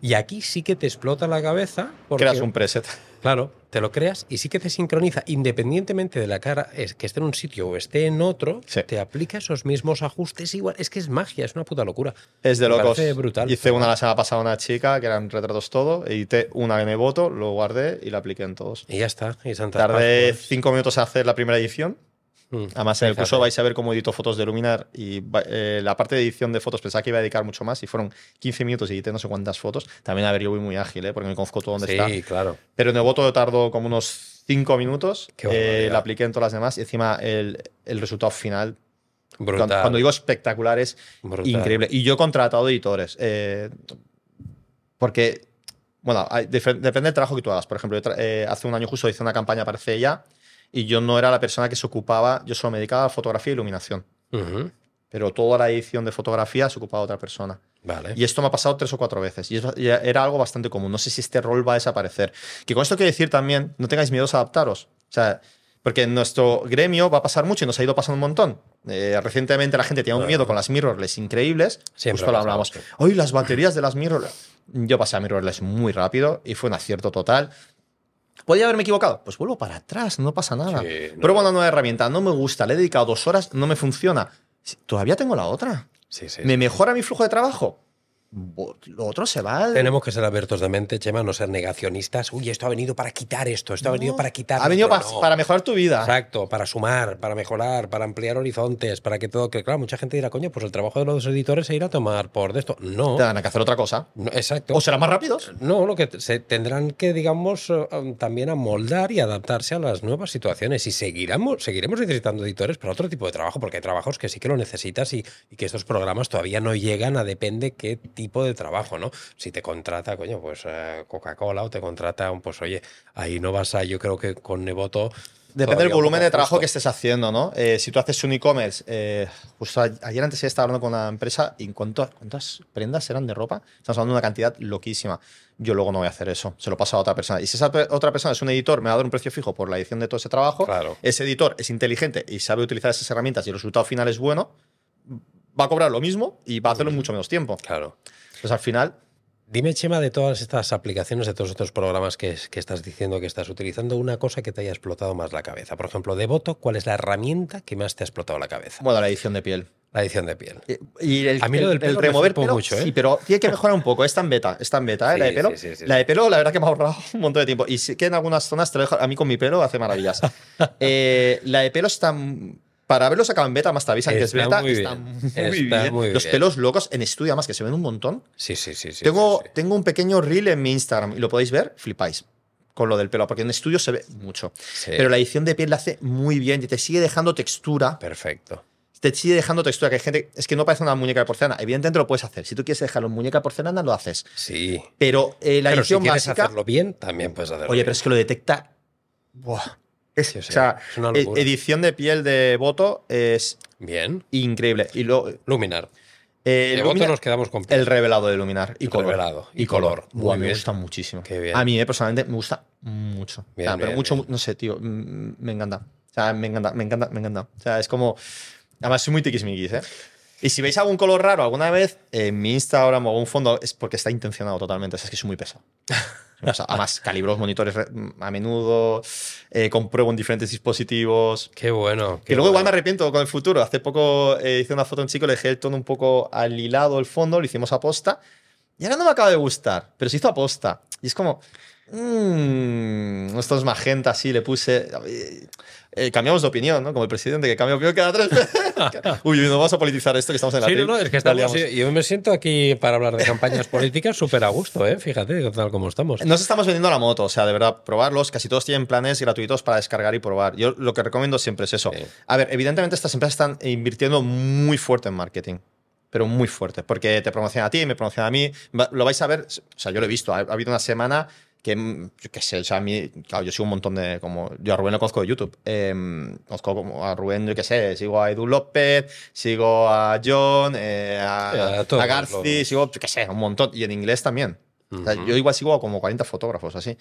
[SPEAKER 1] Y aquí sí que te explota la cabeza. Porque,
[SPEAKER 2] Creas un preset.
[SPEAKER 1] Claro, te lo creas y sí que te sincroniza, independientemente de la cara, es que esté en un sitio o esté en otro,
[SPEAKER 2] Sí.
[SPEAKER 1] te aplica esos mismos ajustes igual. Es que es magia, es una puta locura.
[SPEAKER 2] Es de
[SPEAKER 1] Me
[SPEAKER 2] locos.
[SPEAKER 1] brutal.
[SPEAKER 2] Hice una la semana pasada una chica, que eran retratos todo, edité una en el voto, lo guardé y la apliqué en todos.
[SPEAKER 1] Y ya está. Y Santa
[SPEAKER 2] Tardé
[SPEAKER 1] Paz, pues.
[SPEAKER 2] cinco minutos en hacer la primera edición.
[SPEAKER 1] Mm,
[SPEAKER 2] Además, en el curso vais a ver cómo edito fotos de Luminar y eh, la parte de edición de fotos pensaba que iba a dedicar mucho más y fueron 15 minutos y edité no sé cuántas fotos. También a ver, yo voy muy ágil, ¿eh? porque me conozco todo donde
[SPEAKER 1] Sí,
[SPEAKER 2] está.
[SPEAKER 1] claro.
[SPEAKER 2] Pero en el voto tardó como unos 5 minutos.
[SPEAKER 1] Qué
[SPEAKER 2] eh, la apliqué en todas las demás y encima el, el resultado final,
[SPEAKER 1] Brutal.
[SPEAKER 2] cuando, cuando digo espectacular, es
[SPEAKER 1] brutal.
[SPEAKER 2] increíble. Y yo he contratado editores. eh, porque, bueno, hay depende del trabajo que tú hagas. Por ejemplo, yo eh, hace un año justo hice una campaña para CEIA y yo no era la persona que se ocupaba, yo solo me dedicaba a fotografía e iluminación.
[SPEAKER 1] Ujú.
[SPEAKER 2] Pero toda la edición de fotografía se ocupaba otra persona.
[SPEAKER 1] Vale.
[SPEAKER 2] Y esto me ha pasado tres o cuatro veces. Y, es y era algo bastante común. No sé si este rol va a desaparecer. Que con esto quiero decir también, no tengáis miedo a adaptaros. O sea, porque en nuestro gremio va a pasar mucho y nos ha ido pasando un montón. Eh, recientemente la gente tenía un miedo con las mirrorless increíbles.
[SPEAKER 1] Siempre
[SPEAKER 2] Justo lo
[SPEAKER 1] esto.
[SPEAKER 2] Hoy las baterías de las mirrorless. Yo pasé a mirrorless muy rápido y fue un acierto total. ¿Podría haberme equivocado? Pues vuelvo para atrás, no pasa nada.
[SPEAKER 1] Sí, no.
[SPEAKER 2] Pruebo una nueva herramienta, no me gusta, le he dedicado dos horas, no me funciona. Todavía tengo la otra.
[SPEAKER 1] Sí, sí.
[SPEAKER 2] ¿Me mejora mi flujo de trabajo? Lo otro se va. al-
[SPEAKER 1] Tenemos que ser abiertos de mente, Chema, no ser negacionistas. Uy, esto ha venido para quitar esto, esto ha venido para quitar.
[SPEAKER 2] Ha venido
[SPEAKER 1] esto.
[SPEAKER 2] pa-
[SPEAKER 1] No.
[SPEAKER 2] para mejorar tu vida.
[SPEAKER 1] Exacto, para sumar, para mejorar, para ampliar horizontes, para que todo. Que claro, mucha gente dirá, coño, pues el trabajo de los editores se irá a tomar por de esto. No.
[SPEAKER 2] Tendrán que hacer otra cosa.
[SPEAKER 1] no, exacto.
[SPEAKER 2] O serán más rápidos.
[SPEAKER 1] No, lo que se tendrán que, digamos, eh, um, también amoldar y adaptarse a las nuevas situaciones. Y seguiremos, seguiremos necesitando editores para otro tipo de trabajo, porque hay trabajos que sí que lo necesitas y, y que estos programas todavía no llegan a depende qué tipo de trabajo, ¿no? Si te contrata, coño, pues eh, Coca-Cola o te contrata, un, pues oye, ahí no vas a, yo creo que con Nevoto.
[SPEAKER 2] Depende del volumen de trabajo
[SPEAKER 1] justo.
[SPEAKER 2] que estés haciendo, ¿no? Eh, si tú haces un e-commerce, eh, justo ayer antes estaba hablando con una empresa y ¿cuánto- ¿cuántas prendas eran de ropa? Estamos hablando de una cantidad loquísima. Yo luego no voy a hacer eso, se lo paso a otra persona. Y si esa otra persona es un editor, me va a dar un precio fijo por la edición de todo ese trabajo.
[SPEAKER 1] Claro.
[SPEAKER 2] Ese editor es inteligente y sabe utilizar esas herramientas y el resultado final es bueno. Va a cobrar lo mismo y va a hacerlo en mucho menos tiempo.
[SPEAKER 1] Claro.
[SPEAKER 2] Entonces al final,
[SPEAKER 1] Dime, Chema, de todas estas aplicaciones, de todos estos programas que, que estás diciendo que estás utilizando, una cosa que te haya explotado más la cabeza. Por ejemplo, de Voto, ¿cuál es la herramienta que más te ha explotado la cabeza?
[SPEAKER 2] bueno, la edición de piel.
[SPEAKER 1] La edición de piel.
[SPEAKER 2] Eh, Y el,
[SPEAKER 1] A mí lo
[SPEAKER 2] el-
[SPEAKER 1] del
[SPEAKER 2] el
[SPEAKER 1] pelo me
[SPEAKER 2] remover pelo,
[SPEAKER 1] mucho, ¿eh?
[SPEAKER 2] sí, pero tiene que mejorar un poco. Está en beta, está en beta, ¿eh? la de pelo.
[SPEAKER 1] sí, sí, sí,
[SPEAKER 2] la de pelo, la verdad que me ha ahorrado un montón de tiempo. Y sí que en algunas zonas te lo dejo, a mí con mi pelo hace maravillas. Eh, la de pelo está para verlo sacado en beta, más te avisan que es beta.
[SPEAKER 1] muy
[SPEAKER 2] está
[SPEAKER 1] bien.
[SPEAKER 2] muy
[SPEAKER 1] Está
[SPEAKER 2] bien.
[SPEAKER 1] muy
[SPEAKER 2] Los pelos locos en estudio, además que se ven un montón.
[SPEAKER 1] Sí, sí, sí. sí
[SPEAKER 2] tengo,
[SPEAKER 1] sí, sí.
[SPEAKER 2] tengo un pequeño reel en mi Instagram y lo podéis ver, flipáis con lo del pelo, porque en estudio se ve mucho.
[SPEAKER 1] Sí.
[SPEAKER 2] Pero la edición de piel la hace muy bien y te sigue dejando textura
[SPEAKER 1] Perfecto.
[SPEAKER 2] te sigue dejando textura, que hay gente, es que no parece una muñeca de porcelana. Evidentemente lo puedes hacer. Si tú quieres dejarlo en muñeca de porcelana, lo haces.
[SPEAKER 1] Sí.
[SPEAKER 2] Pero eh, la
[SPEAKER 1] pero si
[SPEAKER 2] edición
[SPEAKER 1] quieres
[SPEAKER 2] básica.
[SPEAKER 1] hacerlo bien, también puedes hacerlo
[SPEAKER 2] Oye,
[SPEAKER 1] bien.
[SPEAKER 2] pero es que lo detecta. Buah. Es,
[SPEAKER 1] o sea, es una
[SPEAKER 2] e- edición de piel de voto es
[SPEAKER 1] Bien.
[SPEAKER 2] increíble. Y lo,
[SPEAKER 1] Luminar.
[SPEAKER 2] eh,
[SPEAKER 1] de Voto nos quedamos con
[SPEAKER 2] el revelado de Luminar y
[SPEAKER 1] El
[SPEAKER 2] color.
[SPEAKER 1] revelado y
[SPEAKER 2] y color.
[SPEAKER 1] color.
[SPEAKER 2] Buah, me
[SPEAKER 1] bien.
[SPEAKER 2] gusta muchísimo.
[SPEAKER 1] Qué bien.
[SPEAKER 2] A mí, eh, personalmente, me gusta mucho.
[SPEAKER 1] Bien,
[SPEAKER 2] O sea, pero
[SPEAKER 1] bien,
[SPEAKER 2] mucho,
[SPEAKER 1] bien.
[SPEAKER 2] no sé, tío. mm, Me encanta. O sea, me encanta, me encanta, me encanta. O sea, es como. Además, soy muy tiquismiquis, ¿eh? Y si veis algún color raro alguna vez en mi Instagram o algún fondo, es porque está intencionado totalmente. O sea, es que soy muy pesado. O sea, además, calibro los monitores re- a menudo, eh, compruebo en diferentes dispositivos.
[SPEAKER 1] Qué bueno.
[SPEAKER 2] Que luego igual me arrepiento con el futuro. Hace poco eh, hice una foto a un chico, le dejé el tono un poco alilado el fondo, lo hicimos a posta. Y ahora no me acaba de gustar, pero se hizo a posta. Y es como. Mmm, esto es magenta, así, le puse. eh, eh, cambiamos de opinión, ¿no? Como el presidente que cambia de opinión cada tres veces. uy, uy, no vamos a politizar esto que estamos en la
[SPEAKER 1] Sí, no, no, es que estamos,
[SPEAKER 2] liamos.
[SPEAKER 1] yo me siento aquí para hablar de campañas políticas súper a gusto, ¿eh? Fíjate, tal como estamos.
[SPEAKER 2] Nos estamos vendiendo la moto, o sea, de verdad, probarlos. Casi todos tienen planes gratuitos para descargar y probar. Yo lo que recomiendo siempre es eso.
[SPEAKER 1] Sí.
[SPEAKER 2] A ver, evidentemente estas empresas están invirtiendo muy fuerte en marketing. Pero muy fuerte, porque te promocionan a ti, me promocionan a mí. Lo vais a ver, o sea, yo lo he visto. Ha habido una semana que, mm, yo qué sé, o sea, a mí, claro, yo sigo un montón de, como, yo a Rubén lo conozco de YouTube. Eh, conozco como a Rubén, yo qué sé, sigo a Edu López, sigo a John, eh, a,
[SPEAKER 1] a
[SPEAKER 2] a, Garci, sigo, yo qué sé, un montón. Y en inglés también. O sea, yo igual sigo a como 40 fotógrafos así.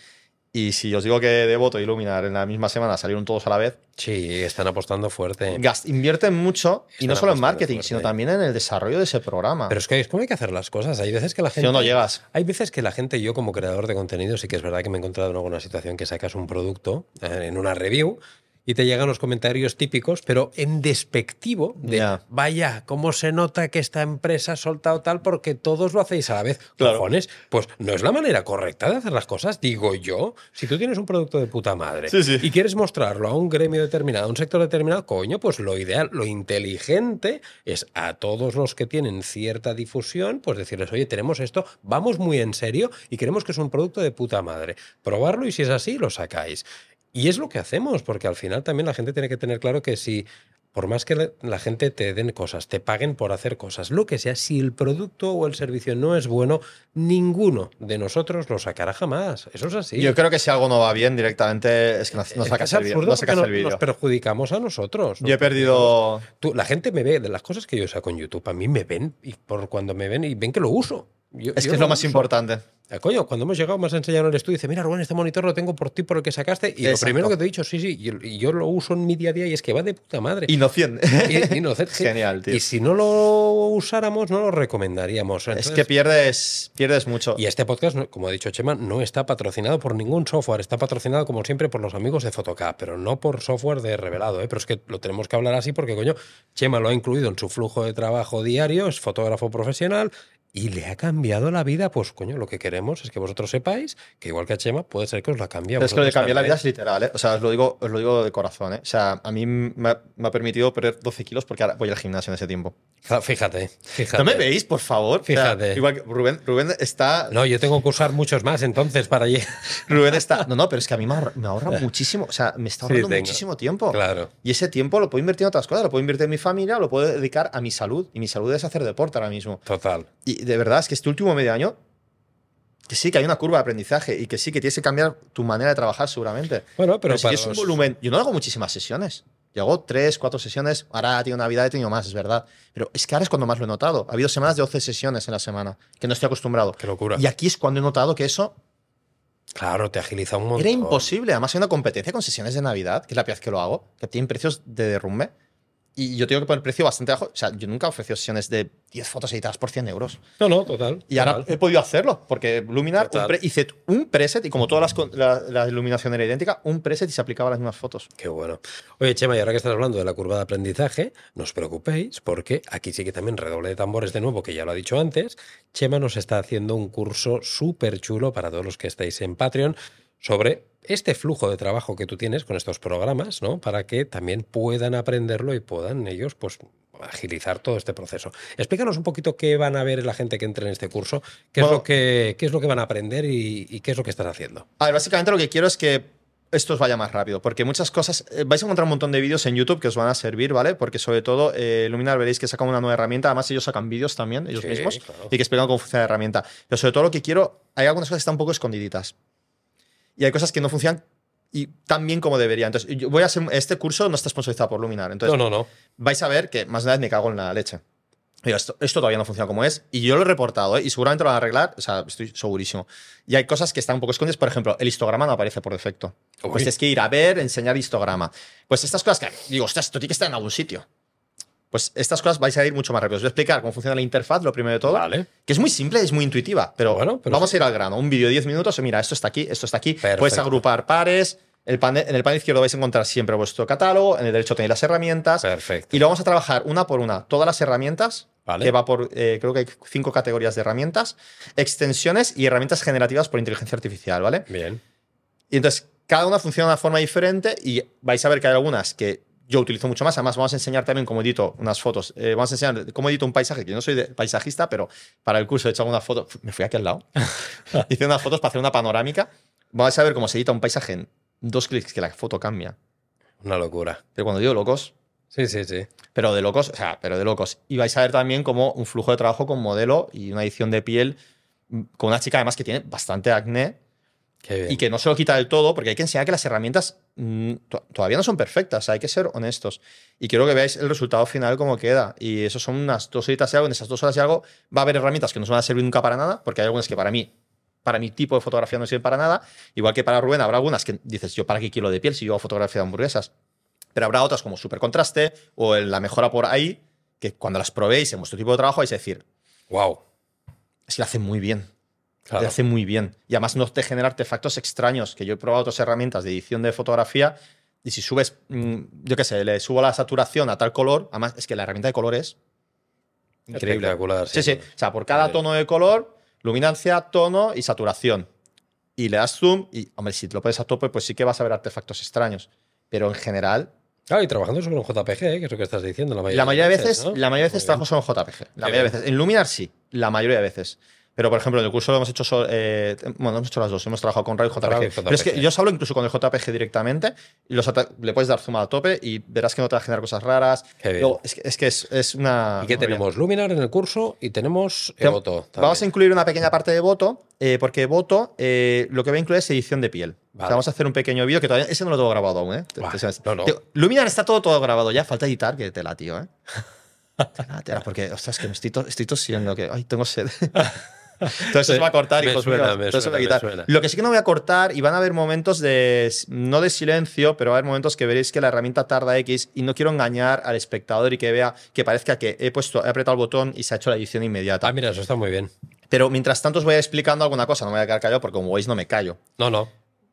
[SPEAKER 2] Y si os digo que Devoto y Luminar en la misma semana salieron todos a la vez,
[SPEAKER 1] Sí, están apostando fuerte.
[SPEAKER 2] gast- invierten mucho y no solo en marketing,
[SPEAKER 1] fuerte.
[SPEAKER 2] sino también en el desarrollo de ese programa.
[SPEAKER 1] Pero es que es como hay que hacer las cosas. Hay veces que la
[SPEAKER 2] si
[SPEAKER 1] gente.
[SPEAKER 2] no, no llegas.
[SPEAKER 1] Hay veces que la gente, yo como creador de contenido, sí que es verdad que me he encontrado en alguna situación que sacas un producto eh, en una review y te llegan los comentarios típicos, pero en despectivo de
[SPEAKER 2] Ya.
[SPEAKER 1] vaya, cómo se nota que esta empresa ha soltado tal porque todos lo hacéis a la vez.
[SPEAKER 2] Claro.
[SPEAKER 1] Cojones, pues no es la manera correcta de hacer las cosas, digo yo. Si tú tienes un producto de puta madre
[SPEAKER 2] Sí, sí.
[SPEAKER 1] y quieres mostrarlo a un gremio determinado, a un sector determinado, coño, pues lo ideal, lo inteligente es a todos los que tienen cierta difusión, pues decirles, oye, tenemos esto, vamos muy en serio y queremos que es un producto de puta madre. Probarlo y si es así, lo sacáis. Y es lo que hacemos, porque al final también la gente tiene que tener claro que si, por más que la- gente te den cosas, te paguen por hacer cosas, lo que sea, si el producto o el servicio no es bueno, ninguno de nosotros lo sacará jamás. Eso es así.
[SPEAKER 2] Yo creo que si algo no va bien directamente es que no, no sacas el vídeo. No sacas el vídeo.
[SPEAKER 1] nos perjudicamos a nosotros.
[SPEAKER 2] Yo he perdido.
[SPEAKER 1] Tú, la gente me ve, de las cosas que yo saco en YouTube, a mí me ven y por cuando me ven y ven que lo uso. Yo-
[SPEAKER 2] Es
[SPEAKER 1] yo
[SPEAKER 2] que es lo más importante.
[SPEAKER 1] Ah, Coño, cuando hemos llegado, me has enseñado en el estudio y dice, mira, Rubén, este monitor lo tengo por ti, por el que sacaste. Y lo primero que te he dicho, sí, sí, y, y yo lo uso en mi día a día y es que va de puta madre.
[SPEAKER 2] Inocente.
[SPEAKER 1] Inocente.
[SPEAKER 2] Genial, tío.
[SPEAKER 1] Y si no lo usáramos, no lo recomendaríamos.
[SPEAKER 2] es que pierdes, pierdes mucho.
[SPEAKER 1] y este podcast, como ha dicho Chema, no está patrocinado por ningún software. Está patrocinado, como siempre, por los amigos de Photocap, pero no por software de revelado. ¿eh? Pero es que lo tenemos que hablar así porque, coño, Chema lo ha incluido en su flujo de trabajo diario, es fotógrafo profesional y le ha cambiado la vida. Pues, coño, lo que queremos es que vosotros sepáis que, igual que a Chema, puede ser que os la cambie.
[SPEAKER 2] Pero es que lo de cambiar la vida es literal, ¿eh? O sea, os lo digo, os lo digo de corazón, ¿eh? O sea, a mí me ha, me ha permitido perder 12 kilos porque ahora voy al gimnasio en ese tiempo.
[SPEAKER 1] Fíjate, fíjate.
[SPEAKER 2] ¿No me veis, por favor? O sea,
[SPEAKER 1] Fíjate.
[SPEAKER 2] igual que Rubén, Rubén está.
[SPEAKER 1] No, yo tengo que usar muchos más entonces para llegar.
[SPEAKER 2] Rubén está. No, no, pero es que a mí me ahorra, me ahorra muchísimo. O sea, me está ahorrando muchísimo tiempo.
[SPEAKER 1] Claro.
[SPEAKER 2] Y ese tiempo lo puedo invertir en otras cosas. Lo puedo invertir en mi familia, lo puedo dedicar a mi salud. Y mi salud es hacer deporte ahora mismo.
[SPEAKER 1] Total.
[SPEAKER 2] Y de verdad es que este último medio año. Que sí, que hay una curva de aprendizaje y que sí, que tienes que cambiar tu manera de trabajar seguramente.
[SPEAKER 1] Bueno, pero,
[SPEAKER 2] Pero, si es un volumen. Yo no hago muchísimas sesiones. Yo hago tres, cuatro sesiones. Ahora ha tenido Navidad, he tenido más, es verdad. Pero es que ahora es cuando más lo he notado. Ha habido semanas de 12 sesiones en la semana, que no estoy acostumbrado.
[SPEAKER 1] Qué locura.
[SPEAKER 2] Y aquí es cuando he notado que eso
[SPEAKER 1] Claro, te agiliza un montón.
[SPEAKER 2] era imposible. Además, hay una competencia con sesiones de Navidad, que es la primera vez que lo hago, que tienen precios de derrumbe. Y yo tengo que poner precio bastante bajo. O sea, yo nunca he ofrecido sesiones de 10 fotos editadas por 100 euros.
[SPEAKER 1] No, no, total.
[SPEAKER 2] Y ahora
[SPEAKER 1] total.
[SPEAKER 2] he podido hacerlo, porque Luminar un pre- hice un preset y como todas las con- la, la iluminación era idéntica, un preset y se aplicaba a las mismas fotos.
[SPEAKER 1] Qué bueno. Oye, Chema, y ahora que estás hablando de la curva de aprendizaje, no os preocupéis, porque aquí sí que también redoble de tambores de nuevo, que ya lo ha dicho antes. Chema nos está haciendo un curso súper chulo para todos los que estáis en Patreon sobre este flujo de trabajo que tú tienes con estos programas, ¿no? Para que también puedan aprenderlo y puedan ellos, pues, agilizar todo este proceso. Explícanos un poquito qué van a ver la gente que entre en este curso, qué, es, lo que, qué es lo que van a aprender y, y qué es lo que estás haciendo.
[SPEAKER 2] A ver, básicamente lo que quiero es que esto os vaya más rápido, porque muchas cosas, eh, vais a encontrar un montón de vídeos en YouTube que os van a servir, ¿vale? Porque sobre todo eh, Luminar veréis que sacan una nueva herramienta, además ellos sacan vídeos también, ellos
[SPEAKER 1] Sí,
[SPEAKER 2] mismos,
[SPEAKER 1] claro.
[SPEAKER 2] y que explican cómo funciona la herramienta. Pero sobre todo lo que quiero, hay algunas cosas que están un poco escondiditas. Y hay cosas que no funcionan y tan bien como deberían. Entonces, yo voy a hacer, este curso no está sponsorizado por Luminar, entonces
[SPEAKER 1] no, no, no.
[SPEAKER 2] vais a ver que más de una vez me cago en la leche. Digo, esto, esto todavía no funciona como es. Y yo lo he reportado, ¿eh? y seguramente lo van a arreglar. O sea, estoy segurísimo. Y hay cosas que están un poco escondidas. Por ejemplo, el histograma no aparece por defecto.
[SPEAKER 1] Uy.
[SPEAKER 2] Pues tienes que ir a ver, enseñar histograma. Pues estas cosas que digo, ostras, esto tiene que estar en algún sitio. Pues estas cosas vais a ir mucho más rápido. Os voy a explicar cómo funciona la interfaz, lo primero de todo.
[SPEAKER 1] Vale.
[SPEAKER 2] Que es muy simple, es muy intuitiva, pero,
[SPEAKER 1] Bueno, pero
[SPEAKER 2] vamos
[SPEAKER 1] sí.
[SPEAKER 2] a ir al grano. Un vídeo de 10 minutos, mira, esto está aquí, esto está aquí. Puedes
[SPEAKER 1] Perfecto.
[SPEAKER 2] agrupar pares. El panel- en el panel izquierdo vais a encontrar siempre vuestro catálogo, en el derecho tenéis las herramientas.
[SPEAKER 1] Perfecto.
[SPEAKER 2] Y lo vamos a trabajar una por una. Todas las herramientas,
[SPEAKER 1] Vale.
[SPEAKER 2] que va por, eh, creo que hay cinco categorías de herramientas, extensiones y herramientas generativas por inteligencia artificial, ¿vale?
[SPEAKER 1] Bien.
[SPEAKER 2] Y entonces, cada una funciona de una forma diferente y vais a ver que hay algunas que yo utilizo mucho más. Además, vamos a enseñar también cómo edito unas fotos. Eh, vamos a enseñar cómo edito un paisaje, que yo no soy de- paisajista, pero para el curso he hecho algunas fotos. Me fui aquí al lado. Hice unas fotos para hacer una panorámica. Vamos a ver cómo se edita un paisaje en dos clics que la foto cambia.
[SPEAKER 1] Una locura.
[SPEAKER 2] Pero cuando digo locos,
[SPEAKER 1] Sí, sí, sí.
[SPEAKER 2] pero de locos, o sea, pero de locos. Y vais a ver también como un flujo de trabajo con modelo y una edición de piel mm, con una chica además que tiene bastante acné. Y que no se lo quita del todo porque hay que enseñar que las herramientas mm, to- todavía no son perfectas, hay que ser honestos. Y quiero que veáis el resultado final cómo queda. Y eso son unas dos horitas y algo, en esas dos horas y algo va a haber herramientas que no os van a servir nunca para nada, porque hay algunas que para mí, para mi tipo de fotografía no sirven para nada, igual que para Rubén habrá algunas que dices, yo para qué quiero de piel si yo hago fotografía de hamburguesas. Pero habrá otras como super contraste o la mejora por ahí, que cuando las probéis en vuestro tipo de trabajo vais a decir,
[SPEAKER 1] Wow.
[SPEAKER 2] es que lo hacen muy bien.
[SPEAKER 1] Claro.
[SPEAKER 2] Lo hacen muy bien. Y además no te genera artefactos extraños, que yo he probado otras herramientas de edición de fotografía y si subes, mm, yo qué sé, le subo la saturación a tal color, además es que la herramienta de color es increíble.
[SPEAKER 1] Espectacular.
[SPEAKER 2] Sí, sí. O sea, por cada tono de color, luminancia, tono y saturación. Y le das zoom y, hombre, si te lo pones a tope, pues sí que vas a ver artefactos extraños. Pero en general,
[SPEAKER 1] Claro, y trabajando sobre un JPG, ¿eh? que es lo que estás diciendo. La mayoría,
[SPEAKER 2] la mayoría de veces,
[SPEAKER 1] ¿no?
[SPEAKER 2] la mayoría de veces trabajo solo en JPG. La mayoría de veces. En Luminar sí, la mayoría de veces. Pero, por ejemplo, en el curso lo hemos hecho, so- eh, bueno, hemos hecho las dos. Hemos trabajado con RAW y JPG.
[SPEAKER 1] RAW y
[SPEAKER 2] Pero es que
[SPEAKER 1] JPG.
[SPEAKER 2] yo os hablo incluso con el JPG directamente y los le puedes dar zoom a tope y verás que no te va a generar cosas raras.
[SPEAKER 1] Qué bien.
[SPEAKER 2] Luego, es que es, que es, es una.
[SPEAKER 1] ¿Y qué tenemos? Luminar en el curso y tenemos
[SPEAKER 2] Te-
[SPEAKER 1] Evoto.
[SPEAKER 2] Vamos a incluir una pequeña parte de voto, eh, porque voto eh, lo que va a incluir es edición de piel. O sea,
[SPEAKER 1] Vale.
[SPEAKER 2] vamos a hacer un pequeño vídeo que todavía. Ese no lo tengo grabado aún, ¿eh? Te-
[SPEAKER 1] Vale.
[SPEAKER 2] te.
[SPEAKER 1] No, no.
[SPEAKER 2] Te- Luminar está todo, todo grabado ya, falta editar, que tela, tío, ¿eh? Tela, tela, porque, ostras, que me estoy, to- estoy tosiendo, que. Ay, tengo sed. Entonces se va a cortar, hijos
[SPEAKER 1] suena, suena,
[SPEAKER 2] quitar. Lo que sí que no voy a cortar, y van a haber momentos de. No de silencio, pero va a haber momentos que veréis que la herramienta tarda X y no quiero engañar al espectador y que vea que parezca que he puesto, he apretado el botón y se ha hecho la edición inmediata.
[SPEAKER 1] Ah, mira, eso está muy bien.
[SPEAKER 2] Pero mientras tanto os voy explicando alguna cosa, no me voy a quedar callado porque como veis no me callo.
[SPEAKER 1] No, no.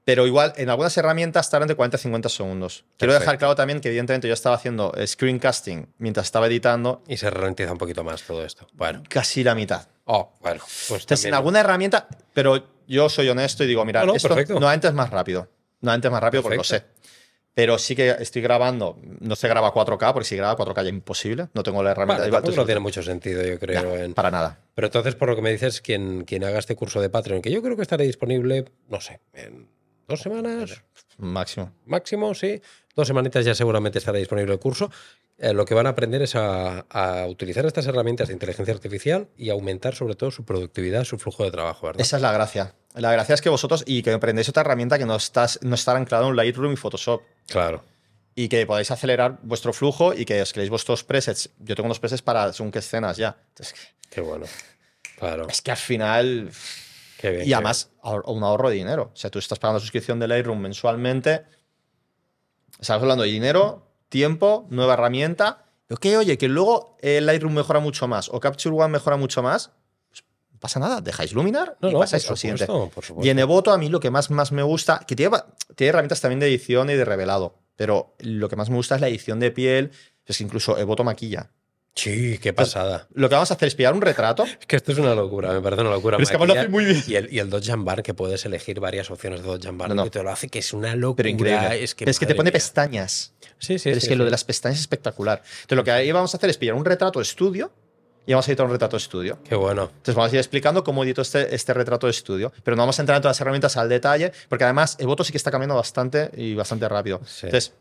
[SPEAKER 2] Pero igual, en algunas herramientas tardan de 40 a 50 segundos. Quiero dejar claro también que evidentemente yo estaba haciendo screencasting mientras estaba editando
[SPEAKER 1] Y se ralentiza un poquito más todo esto. Bueno.
[SPEAKER 2] casi la mitad.
[SPEAKER 1] Oh, bueno. Pues
[SPEAKER 2] Entonces, en alguna herramienta, pero yo soy honesto y digo, mira,
[SPEAKER 1] No, no,
[SPEAKER 2] esto
[SPEAKER 1] perfecto.
[SPEAKER 2] normalmente es más rápido. Normalmente es más rápido porque lo sé.
[SPEAKER 1] Perfecto.
[SPEAKER 2] Pero sí que estoy grabando, no se graba 4K, porque si graba 4K ya imposible. No tengo la herramienta.
[SPEAKER 1] Tampoco
[SPEAKER 2] tú
[SPEAKER 1] no tiene mucho sentido, yo creo. en-
[SPEAKER 2] Para nada.
[SPEAKER 1] Pero entonces, por lo que me dices, quien, quien haga este curso de Patreon, que yo creo que estará disponible, no sé, en dos semanas
[SPEAKER 2] Máximo.
[SPEAKER 1] máximo, sí. Dos semanitas ya seguramente estará disponible el curso. Eh, lo que van a aprender es a, a utilizar estas herramientas de inteligencia artificial y aumentar sobre todo su productividad, su flujo de trabajo, ¿verdad?
[SPEAKER 2] Esa es la gracia. La gracia es que vosotros, y que aprendéis otra herramienta que no, estás, no está anclada en Lightroom y Photoshop.
[SPEAKER 1] Claro.
[SPEAKER 2] y que podáis acelerar vuestro flujo y que os creéis vuestros presets. Yo tengo unos presets para según qué escenas ya. Entonces,
[SPEAKER 1] Qué bueno. Claro.
[SPEAKER 2] es que al final.
[SPEAKER 1] Qué bien.
[SPEAKER 2] Y además, un ahorro de dinero. O sea, tú estás pagando suscripción de Lightroom mensualmente. Estamos hablando de dinero, tiempo, nueva herramienta Ok, oye, que luego el Lightroom mejora mucho más o Capture One mejora mucho más, pues no pasa nada, dejáis Luminar
[SPEAKER 1] No,
[SPEAKER 2] y
[SPEAKER 1] no,
[SPEAKER 2] pasáis al siguiente.
[SPEAKER 1] por.
[SPEAKER 2] Y en Evoto a mí lo que más, más me gusta, que tiene, tiene herramientas también de edición y de revelado, pero lo que más me gusta es la edición de piel, es que incluso Evoto maquilla.
[SPEAKER 1] Sí, qué pasada.
[SPEAKER 2] Lo que vamos a hacer es pillar un retrato.
[SPEAKER 1] Es que esto es una locura, me parece una locura.
[SPEAKER 2] Pero es que además lo hace muy bien.
[SPEAKER 1] Y el, y el Dodge and Burn, que puedes elegir varias opciones de Dodge Burn,
[SPEAKER 2] No, no.
[SPEAKER 1] que te lo hace, que es una locura.
[SPEAKER 2] Pero increíble.
[SPEAKER 1] Es que,
[SPEAKER 2] Pero es que te pone
[SPEAKER 1] mía.
[SPEAKER 2] pestañas.
[SPEAKER 1] Sí, sí,
[SPEAKER 2] Pero
[SPEAKER 1] sí,
[SPEAKER 2] es que lo de las pestañas es espectacular. Entonces lo que ahí vamos a hacer es pillar un retrato estudio y vamos a editar un retrato de estudio.
[SPEAKER 1] Qué bueno.
[SPEAKER 2] Entonces vamos a ir explicando cómo edito este, este retrato de estudio, pero no vamos a entrar en todas las herramientas al detalle, porque además Evoto sí que está cambiando bastante y bastante rápido.
[SPEAKER 1] Sí.
[SPEAKER 2] Entonces,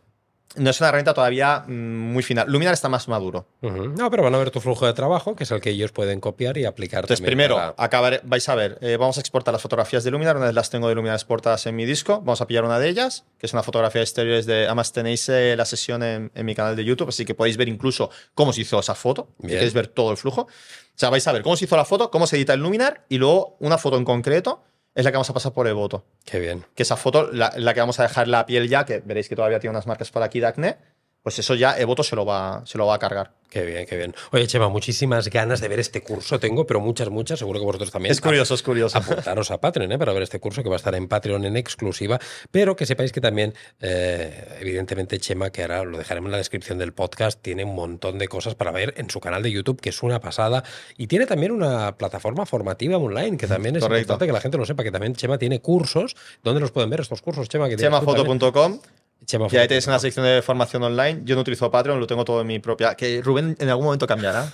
[SPEAKER 2] no es una herramienta todavía mm, muy final. Luminar está más maduro.
[SPEAKER 1] No, pero van a ver tu flujo de trabajo, que es el que ellos pueden copiar y aplicar.
[SPEAKER 2] Entonces, primero,
[SPEAKER 1] para-
[SPEAKER 2] acabar, vais a ver, eh, vamos a exportar las fotografías de Luminar. Una vez las tengo de Luminar exportadas en mi disco, vamos a pillar una de ellas, que es una fotografía de exteriores de. Además, tenéis eh, la sesión en, en mi canal de YouTube, así que podéis ver incluso cómo se hizo esa foto. Si queréis ver todo el flujo. O sea, vais a ver cómo se hizo la foto, cómo se edita el Luminar y luego una foto en concreto es la que vamos a pasar por Evoto.
[SPEAKER 1] Qué bien.
[SPEAKER 2] Que esa foto, la, la que vamos a dejar la piel ya, que veréis que todavía tiene unas marcas por aquí de acné, pues eso ya Evoto se lo va, se lo va a cargar.
[SPEAKER 1] Qué bien, qué bien. Oye, Chema, muchísimas ganas de ver este curso. Tengo, pero muchas, muchas. Seguro que vosotros también.
[SPEAKER 2] Es curioso, es curioso.
[SPEAKER 1] apuntaros a Patreon ¿eh? para ver este curso que va a estar en Patreon en exclusiva, pero que sepáis que también, eh, evidentemente, Chema, que ahora lo dejaremos en la descripción del podcast, tiene un montón de cosas para ver en su canal de YouTube, que es una pasada, y tiene también una plataforma formativa online, que también es
[SPEAKER 2] Correcto.
[SPEAKER 1] importante que la gente lo sepa, que también Chema tiene cursos. ¿Dónde los pueden ver estos cursos, Chema?
[SPEAKER 2] Chemafoto.com
[SPEAKER 1] Chema
[SPEAKER 2] Y ahí tenéis una sección de formación online. Yo no utilizo Patreon, lo tengo todo en mi propia. Que Rubén en algún momento cambiará.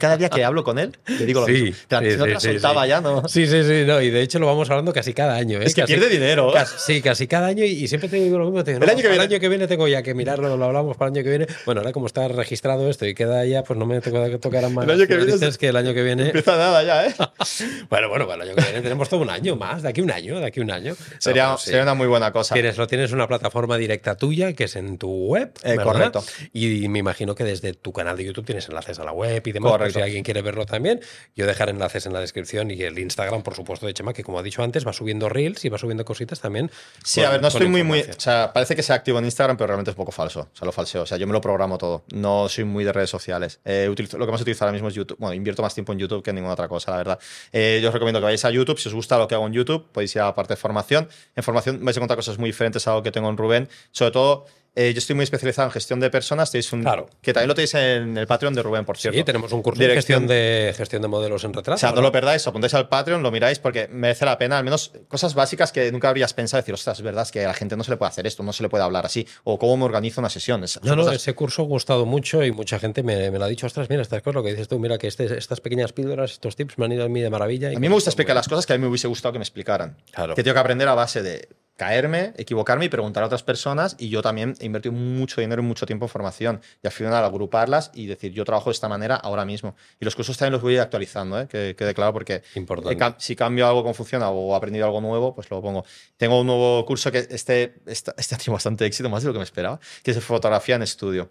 [SPEAKER 2] Cada día que hablo con él, le digo lo
[SPEAKER 1] Sí,
[SPEAKER 2] mismo. Te la-
[SPEAKER 1] sí,
[SPEAKER 2] si no te
[SPEAKER 1] sí,
[SPEAKER 2] la
[SPEAKER 1] sí,
[SPEAKER 2] soltaba
[SPEAKER 1] sí.
[SPEAKER 2] ya, ¿no?
[SPEAKER 1] Sí, sí, sí, no, y de hecho lo vamos hablando casi cada año. ¿eh?
[SPEAKER 2] Es que
[SPEAKER 1] Casi-
[SPEAKER 2] pierde dinero.
[SPEAKER 1] Casi- sí, casi cada año y, y siempre te digo lo mismo. te digo,
[SPEAKER 2] El
[SPEAKER 1] no,
[SPEAKER 2] año que viene.
[SPEAKER 1] el año que viene tengo ya que mirarlo, lo hablamos para el año que viene. Bueno, ahora como está registrado esto y queda ya, pues no me toca tocar más.
[SPEAKER 2] El año que viene es-
[SPEAKER 1] que el año que viene.
[SPEAKER 2] Empieza nada ya, ¿eh?
[SPEAKER 1] Bueno, bueno, para el año que viene tenemos todo un año más, de aquí un año, de aquí un año.
[SPEAKER 2] Sería,
[SPEAKER 1] No, sí.
[SPEAKER 2] sería una muy buena cosa.
[SPEAKER 1] Tienes, lo tienes en una plataforma directa tuya que es en tu web.
[SPEAKER 2] Eh, correcto.
[SPEAKER 1] Y me imagino que desde tu canal de YouTube tienes enlaces a la web y demás.
[SPEAKER 2] Correcto.
[SPEAKER 1] si alguien quiere verlo también, yo dejaré enlaces en la descripción y el Instagram, por supuesto, de Chema, que como ha dicho antes, va subiendo reels y va subiendo cositas también.
[SPEAKER 2] Sí,
[SPEAKER 1] con-
[SPEAKER 2] a ver, no estoy muy, muy. O sea, parece que sea activo en Instagram, pero realmente es un poco falso. O sea, lo falseo. O sea, yo me lo programo todo. No soy muy de redes sociales. Eh, utilizo- lo que más utilizo ahora mismo es YouTube. Bueno, invierto más tiempo en YouTube que en ninguna otra cosa, la verdad. Eh, yo os recomiendo que vayáis a YouTube. Si os gusta lo que hago en YouTube, podéis ir a la parte de formación. En formación vais a encontrar cosas muy diferentes a lo que tengo en Rubén. Sobre todo. Eh, yo estoy muy especializado en gestión de personas. Tenéis un,
[SPEAKER 1] Claro.
[SPEAKER 2] Que también lo tenéis en el Patreon de Rubén, por cierto.
[SPEAKER 1] Sí, tenemos un curso de gestión de gestión de modelos en retrato.
[SPEAKER 2] O sea, no lo perdáis, apuntáis al Patreon, lo miráis porque merece la pena, al menos cosas básicas que nunca habrías pensado, decir, ostras, es verdad, es que a la gente no se le puede hacer esto, no se le puede hablar así, o cómo me organizo una sesión. Es-
[SPEAKER 1] No, no, ese curso ha gustado mucho y mucha gente me, me lo ha dicho, ostras, mira, estas cosas, lo que dices tú, mira que este- estas pequeñas píldoras, estos tips me han ido a mí de maravilla. y
[SPEAKER 2] a mí me gusta
[SPEAKER 1] cosas
[SPEAKER 2] explicar
[SPEAKER 1] muy-
[SPEAKER 2] las cosas que a mí me hubiese gustado que me explicaran.
[SPEAKER 1] Claro.
[SPEAKER 2] Que tengo que aprender a base de caerme, equivocarme y preguntar a otras personas. Y yo también he invertido mucho dinero y mucho tiempo en formación. Y al final agruparlas y decir, yo trabajo de esta manera ahora mismo. Y los cursos también los voy a ir actualizando, ¿eh? que quede claro, porque
[SPEAKER 1] Importante.
[SPEAKER 2] si cambio algo cómo funciona o he aprendido algo nuevo, pues lo pongo. Tengo un nuevo curso que este, este, este ha tenido bastante éxito, más de lo que me esperaba, que es fotografía en estudio.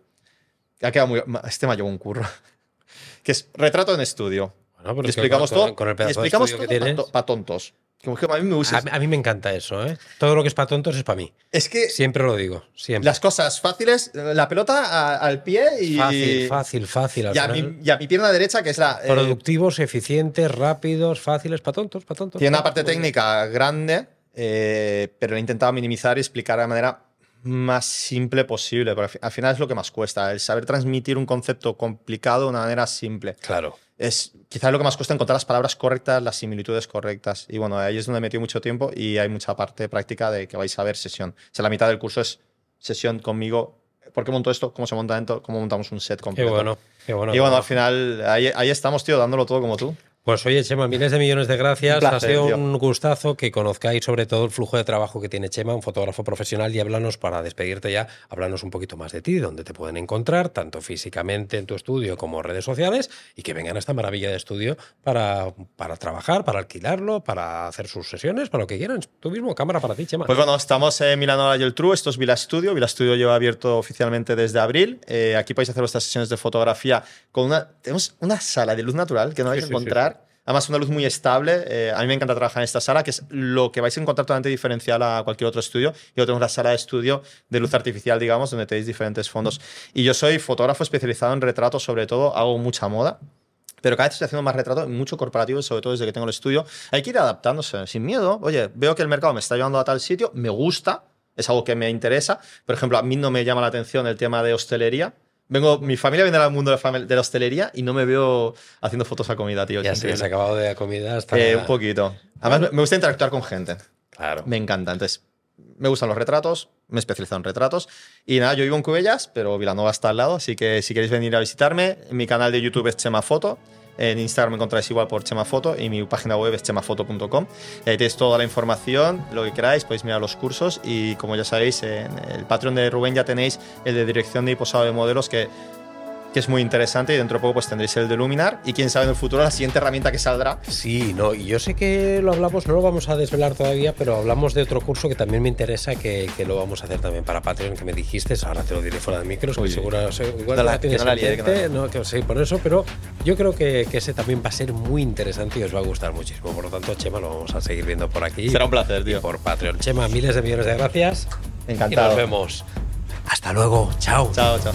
[SPEAKER 2] Ha quedado muy, este me ha llevado un curro. que es retrato en estudio.
[SPEAKER 1] Pero
[SPEAKER 2] Y explicamos
[SPEAKER 1] con-
[SPEAKER 2] todo.
[SPEAKER 1] con el
[SPEAKER 2] explicamos todo para tontos. Como que a mí me gusta.
[SPEAKER 1] A, a mí me encanta eso, ¿eh? Todo lo que es para tontos es para mí.
[SPEAKER 2] es que
[SPEAKER 1] Siempre lo digo, siempre.
[SPEAKER 2] las cosas fáciles, la pelota a- al pie y.
[SPEAKER 1] Fácil, fácil, fácil. al
[SPEAKER 2] Y a, mi, y a mi pierna derecha, que es la. eh,
[SPEAKER 1] Productivos, eficientes, rápidos, fáciles, para tontos, para tontos.
[SPEAKER 2] Tiene una parte técnica grande, eh, pero lo he intentado minimizar y explicar de manera más simple posible. Porque al final es lo que más cuesta, el saber transmitir un concepto complicado de una manera simple.
[SPEAKER 1] Claro.
[SPEAKER 2] Es quizás lo que más cuesta encontrar las palabras correctas, las similitudes correctas. Y bueno, ahí es donde he metido mucho tiempo y hay mucha parte práctica de que vais a ver sesión. O sea, la mitad del curso es sesión conmigo. ¿Por qué monto esto? ¿Cómo se monta esto? ¿Cómo montamos un set
[SPEAKER 1] Qué
[SPEAKER 2] completo?
[SPEAKER 1] bueno, qué bueno.
[SPEAKER 2] Y bueno, al final, ahí, ahí estamos, tío, dándolo todo como tú.
[SPEAKER 1] Pues oye, Chema, miles de millones de gracias.
[SPEAKER 2] Placer,
[SPEAKER 1] ha sido
[SPEAKER 2] tío.
[SPEAKER 1] un gustazo que conozcáis sobre todo el flujo de trabajo que tiene Chema, un fotógrafo profesional, y háblanos para despedirte ya, háblanos un poquito más de ti, dónde te pueden encontrar, tanto físicamente en tu estudio como redes sociales, y que vengan a esta maravilla de estudio para, para trabajar, para alquilarlo, para hacer sus sesiones, para lo que quieran. Tú mismo, cámara para ti, Chema.
[SPEAKER 2] Pues bueno, estamos en Milano el True, esto es Vila Studio. Vila Studio lleva abierto oficialmente desde abril. Eh, aquí podéis hacer vuestras sesiones de fotografía con una. Tenemos una sala de luz natural que no vais
[SPEAKER 1] Sí,
[SPEAKER 2] a
[SPEAKER 1] sí,
[SPEAKER 2] encontrar. Además, una luz muy estable. Eh, a mí me encanta trabajar en esta sala, que es lo que vais a encontrar totalmente diferencial a cualquier otro estudio. Yo tengo la sala de estudio de luz artificial, digamos, donde tenéis diferentes fondos. Y yo soy fotógrafo especializado en retratos, sobre todo, hago mucha moda. Pero cada vez estoy haciendo más retratos, mucho corporativo, sobre todo desde que tengo el estudio. Hay que ir adaptándose, sin miedo. Oye, veo que el mercado me está llevando a tal sitio, me gusta, es algo que me interesa. Por ejemplo, a mí no me llama la atención el tema de hostelería. Vengo, mi familia viene del mundo de la, hostelería y no me veo haciendo fotos a comida, tío.
[SPEAKER 1] Ya se has acabado de la comida hasta.
[SPEAKER 2] Eh, un poquito. Además, me- me gusta interactuar con gente.
[SPEAKER 1] Claro.
[SPEAKER 2] Me encanta. Entonces, me gustan los retratos, me he especializado en retratos. Y nada, yo vivo en Cubellas, pero Vilanova está al lado, así que si queréis venir a visitarme, mi canal de YouTube es Chema Foto. En Instagram me encontráis igual por Chema Foto y mi página web es chemafoto.com. Ahí tenéis toda la información, lo que queráis, podéis mirar los cursos. Y como ya sabéis, en el Patreon de Rubén ya tenéis el de dirección de posado de modelos que que es muy interesante y dentro de poco pues tendréis el de Luminar y quién sabe en el futuro la siguiente herramienta que saldrá
[SPEAKER 1] Sí, no, y yo sé que lo hablamos, no lo vamos a desvelar todavía, pero hablamos de otro curso que también me interesa, que, que lo vamos a hacer también para Patreon, que me dijiste, ahora te lo diré fuera de micros, que seguro, se- igual
[SPEAKER 2] No la-
[SPEAKER 1] tienes
[SPEAKER 2] que no la
[SPEAKER 1] en
[SPEAKER 2] lié, que
[SPEAKER 1] no que sí, por eso, pero yo creo que, que ese también va a ser muy interesante y os va a gustar muchísimo. Por lo tanto, Chema, lo vamos a seguir viendo por aquí.
[SPEAKER 2] será un placer
[SPEAKER 1] y
[SPEAKER 2] tío
[SPEAKER 1] por Patreon. Chema, miles de millones de gracias.
[SPEAKER 2] Encantado.
[SPEAKER 1] Y nos vemos. Hasta luego. Chao.
[SPEAKER 2] chao chao